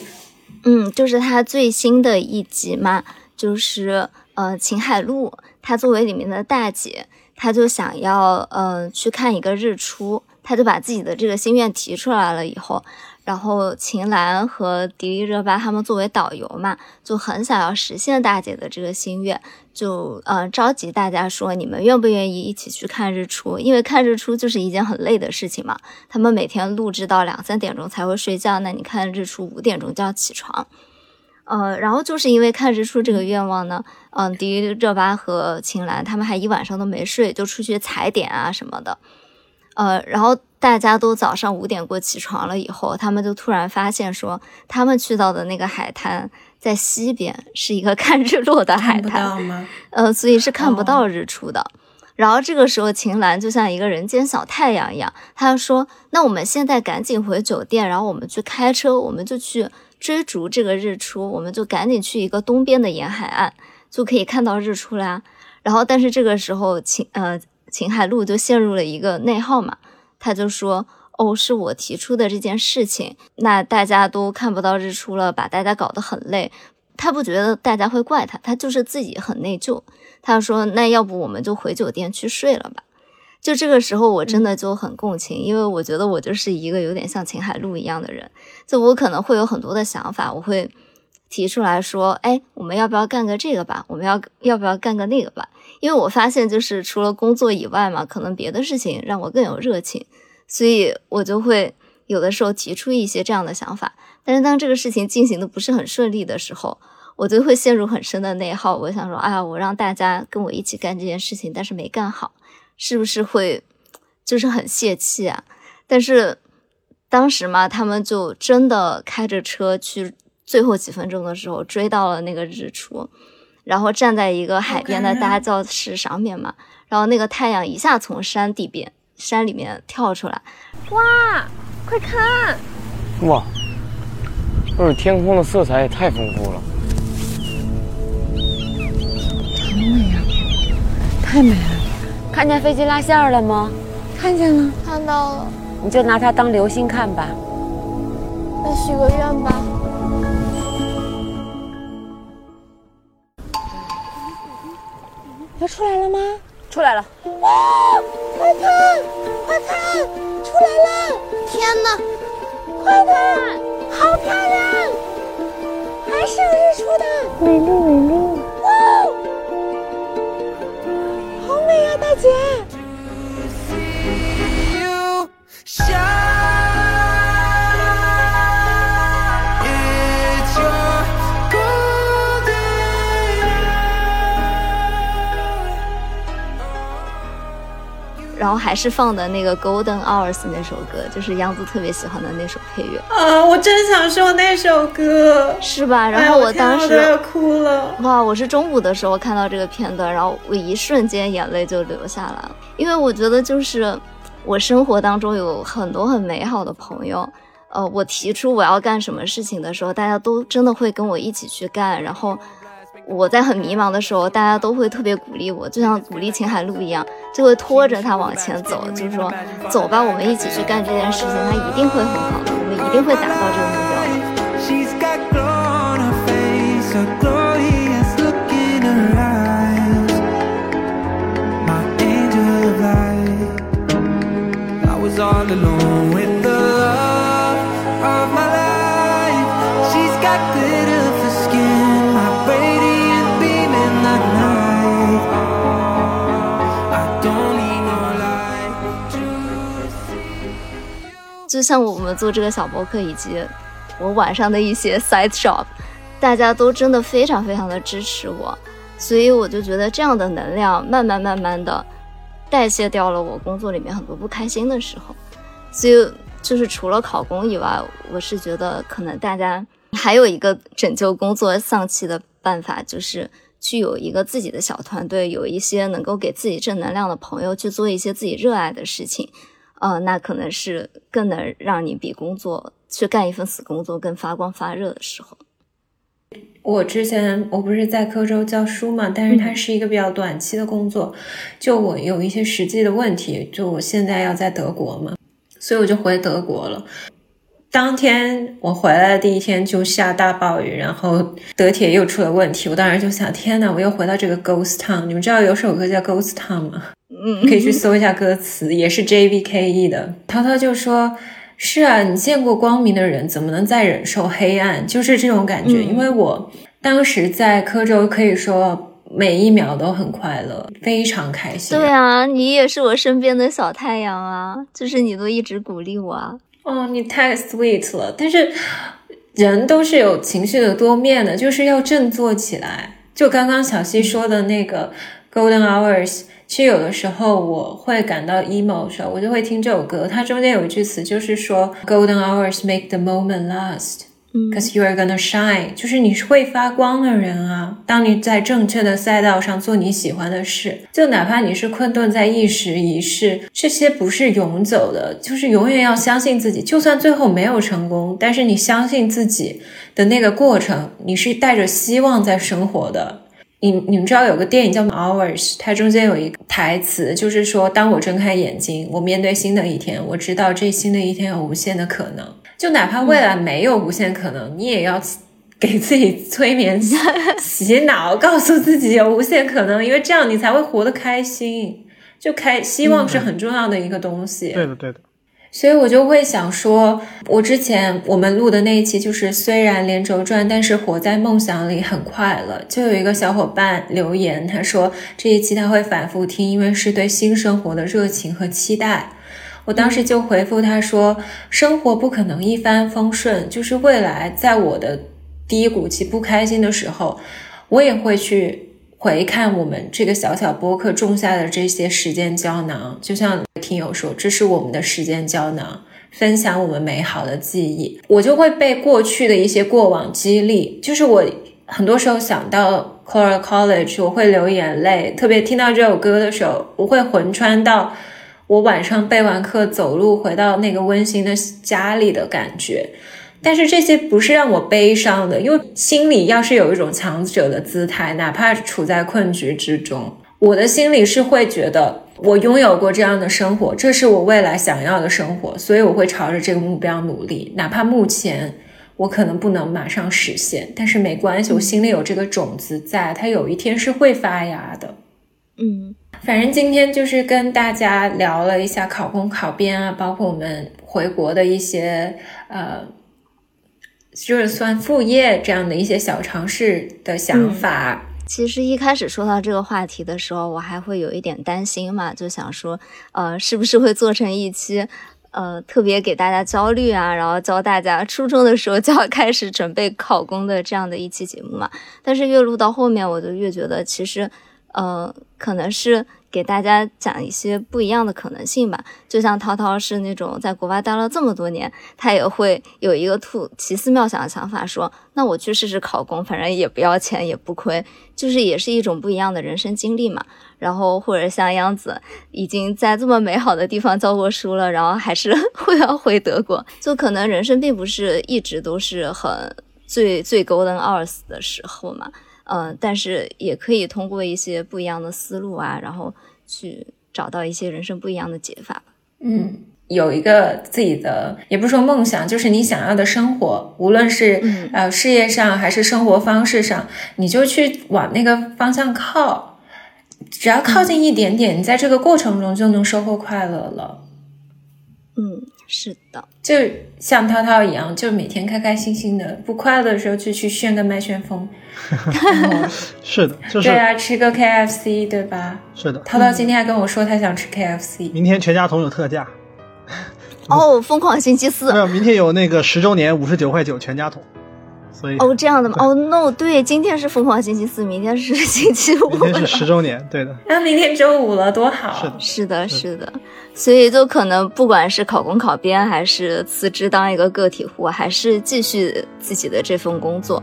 嗯，就是他最新的一集嘛，就是呃秦海璐，她作为里面的大姐，她就想要呃去看一个日出，她就把自己的这个心愿提出来了以后。然后秦岚和迪丽热巴他们作为导游嘛，就很想要实现大姐的这个心愿，就呃召集大家说，你们愿不愿意一起去看日出？因为看日出就是一件很累的事情嘛。他们每天录制到两三点钟才会睡觉，那你看日出五点钟就要起床。呃，然后就是因为看日出这个愿望呢，嗯，迪丽热巴和秦岚他们还一晚上都没睡，就出去踩点啊什么的。呃，然后大家都早上五点过起床了以后，他们就突然发现说，他们去到的那个海滩在西边，是一个 看日落的海滩？呃，所以是看不到日出的。然后这个时候，秦岚就像一个人间小太阳一样，他说：“那我们现在赶紧回酒店，然后我们去开车，我们就去追逐这个日出，我们就赶紧去一个东边的沿海岸，就可以看到日出啦。”然后，但是这个时候，秦呃。秦海璐就陷入了一个内耗嘛，他就说：“哦，是我提出的这件事情，那大家都看不到日出了，把大家搞得很累。他不觉得大家会怪他，他就是自己很内疚。他说：那要不我们就回酒店去睡了吧？就这个时候，我真的就很共情，因为我觉得我就是一个有点像秦海璐一样的人，就我可能会有很多的想法，我会。”提出来说，哎，我们要不要干个这个吧？我们要要不要干个那个吧？因为我发现，就是除了工作以外嘛，可能别的事情让我更有热情，所以我就会有的时候提出一些这样的想法。但是当这个事情进行的不是很顺利的时候，我就会陷入很深的内耗。我想说，哎呀，我让大家跟我一起干这件事情，但是没干好，是不是会就是很泄气啊？但是当时嘛，他们就真的开着车去。最后几分钟的时候，追到了那个日出，然后站在一个海边的大教室上面嘛，然后那个太阳一下从山地边、山里面跳出来，
哇，快看！
哇，这天空的色彩也太丰富了，
好美呀，太美了！看见飞机拉线了吗？
看见了，
看到了。
你就拿它当流星看吧。
那许个愿吧。
要出来了吗？
出来了！
哇，快看，快看，出来了！天哪，快看，好漂亮，还是有日出的，
美丽美丽！
哇，好美啊，大姐！
然后还是放的那个《Golden Hours》那首歌，就是杨子特别喜欢的那首配乐
啊！我真想说那首歌，
是吧？然后
我
当时
我要哭了。
哇！我是中午的时候看到这个片段，然后我一瞬间眼泪就流下来了，因为我觉得就是我生活当中有很多很美好的朋友，呃，我提出我要干什么事情的时候，大家都真的会跟我一起去干，然后。我在很迷茫的时候，大家都会特别鼓励我，就像鼓励秦海璐一样，就会拖着他往前走，就是说，走吧，我们一起去干这件事情，他一定会很好的，我们一定会达到这个目标。
的。
就像我们做这个小博客，以及我晚上的一些 side shop，大家都真的非常非常的支持我，所以我就觉得这样的能量慢慢慢慢的代谢掉了我工作里面很多不开心的时候，所以就是除了考公以外，我是觉得可能大家还有一个拯救工作丧气的办法，就是去有一个自己的小团队，有一些能够给自己正能量的朋友去做一些自己热爱的事情。呃，那可能是更能让你比工作去干一份死工作更发光发热的时候。
我之前我不是在科州教书嘛，但是它是一个比较短期的工作，就我有一些实际的问题，就我现在要在德国嘛，所以我就回德国了。当天我回来的第一天就下大暴雨，然后德铁又出了问题，我当时就想，天呐，我又回到这个 Ghost Town。你们知道有首歌叫 Ghost Town 吗？
嗯，
可以去搜一下歌词，也是 J V K E 的。涛涛就说：“是啊，你见过光明的人，怎么能再忍受黑暗？就是这种感觉。因为我当时在科州，可以说每一秒都很快乐，非常开心。
对啊，你也是我身边的小太阳啊，就是你都一直鼓励我啊。
哦，你太 sweet 了。但是人都是有情绪的多面的，就是要振作起来。就刚刚小溪说的那个 Golden Hours。”其实有的时候我会感到 emo 的时候，我就会听这首歌。它中间有一句词，就是说 “Golden hours make the moment last, cause you are gonna shine”，就是你是会发光的人啊。当你在正确的赛道上做你喜欢的事，就哪怕你是困顿在一时一世，这些不是永久的，就是永远要相信自己。就算最后没有成功，但是你相信自己的那个过程，你是带着希望在生活的。你你们知道有个电影叫《Hours》，它中间有一个台词，就是说，当我睁开眼睛，我面对新的一天，我知道这新的一天有无限的可能。就哪怕未来没有无限可能，你也要给自己催眠 洗脑，告诉自己有无限可能，因为这样你才会活得开心。就开希望是很重要的一个东西。
对的，对的。
所以我就会想说，我之前我们录的那一期就是虽然连轴转，但是活在梦想里很快乐。就有一个小伙伴留言，他说这一期他会反复听，因为是对新生活的热情和期待。我当时就回复他说，生活不可能一帆风顺，就是未来在我的低谷期不开心的时候，我也会去。回看我们这个小小播客种下的这些时间胶囊，就像听友说，这是我们的时间胶囊，分享我们美好的记忆。我就会被过去的一些过往激励，就是我很多时候想到 Cora College，我会流眼泪。特别听到这首歌的时候，我会魂穿到我晚上备完课走路回到那个温馨的家里的感觉。但是这些不是让我悲伤的，因为心里要是有一种强者的姿态，哪怕处在困局之中，我的心里是会觉得我拥有过这样的生活，这是我未来想要的生活，所以我会朝着这个目标努力，哪怕目前我可能不能马上实现，但是没关系，我心里有这个种子在，它有一天是会发芽的。
嗯，
反正今天就是跟大家聊了一下考公考编啊，包括我们回国的一些呃，就是算副业这样的一些小尝试的想法。
其实一开始说到这个话题的时候，我还会有一点担心嘛，就想说，呃，是不是会做成一期，呃，特别给大家焦虑啊，然后教大家初中的时候就要开始准备考公的这样的一期节目嘛？但是越录到后面，我就越觉得其实。呃，可能是给大家讲一些不一样的可能性吧。就像涛涛是那种在国外待了这么多年，他也会有一个突奇思妙想的想法，说那我去试试考公，反正也不要钱，也不亏，就是也是一种不一样的人生经历嘛。然后或者像央子已经在这么美好的地方教过书了，然后还是 会要回德国，就可能人生并不是一直都是很最最 golden hours 的时候嘛。嗯，但是也可以通过一些不一样的思路啊，然后去找到一些人生不一样的解法。
嗯，有一个自己的，也不是说梦想，就是你想要的生活，无论是呃事业上还是生活方式上，你就去往那个方向靠，只要靠近一点点，你在这个过程中就能收获快乐了。
嗯。是的，
就像涛涛一样，就每天开开心心的，不快乐的时候就去炫个麦旋风。
是的，就是
对啊，吃个 KFC，对吧？
是的。
涛涛今天还跟我说他想吃 KFC，
明天全家桶有特价。
哦，疯狂星期四。
没有，明天有那个十周年五十九块九全家桶。
哦，这样的吗？哦，no，对，今天是疯狂星期四，明天是 星期五，
明天是十周年，对的。
那明天周五了，多好！
是的，是的，所以就可能不管是考公考编，还是辞职当一个个体户，还是继续自己的这份工作，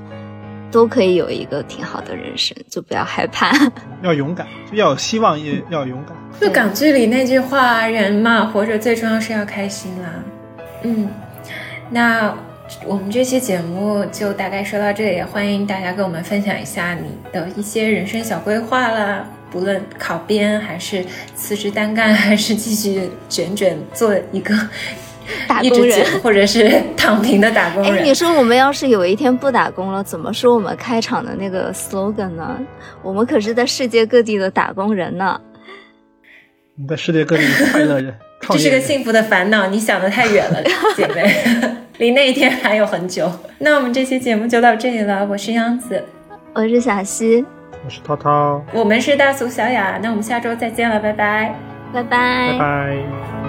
都可以有一个挺好的人生，就不要害怕，
要勇敢，要有希望，也要勇敢。
就港剧里那句话，人嘛，活着最重要是要开心啦。嗯，那。我们这期节目就大概说到这里，欢迎大家跟我们分享一下你的一些人生小规划啦，不论考编还是辞职单干，还是继续卷卷做一个
打工人，
或者是躺平的打工人。哎，
你说我们要是有一天不打工了，怎么说我们开场的那个 slogan 呢？我们可是在世界各地的打工人呢。
你在世界各地的快乐人，
这是个幸福的烦恼。你想的太远了，姐妹。离那一天还有很久，那我们这期节目就到这里了。我是杨子，
我是小溪，
我是涛涛，
我们是大俗小雅。那我们下周再见了，拜拜，
拜拜，
拜拜。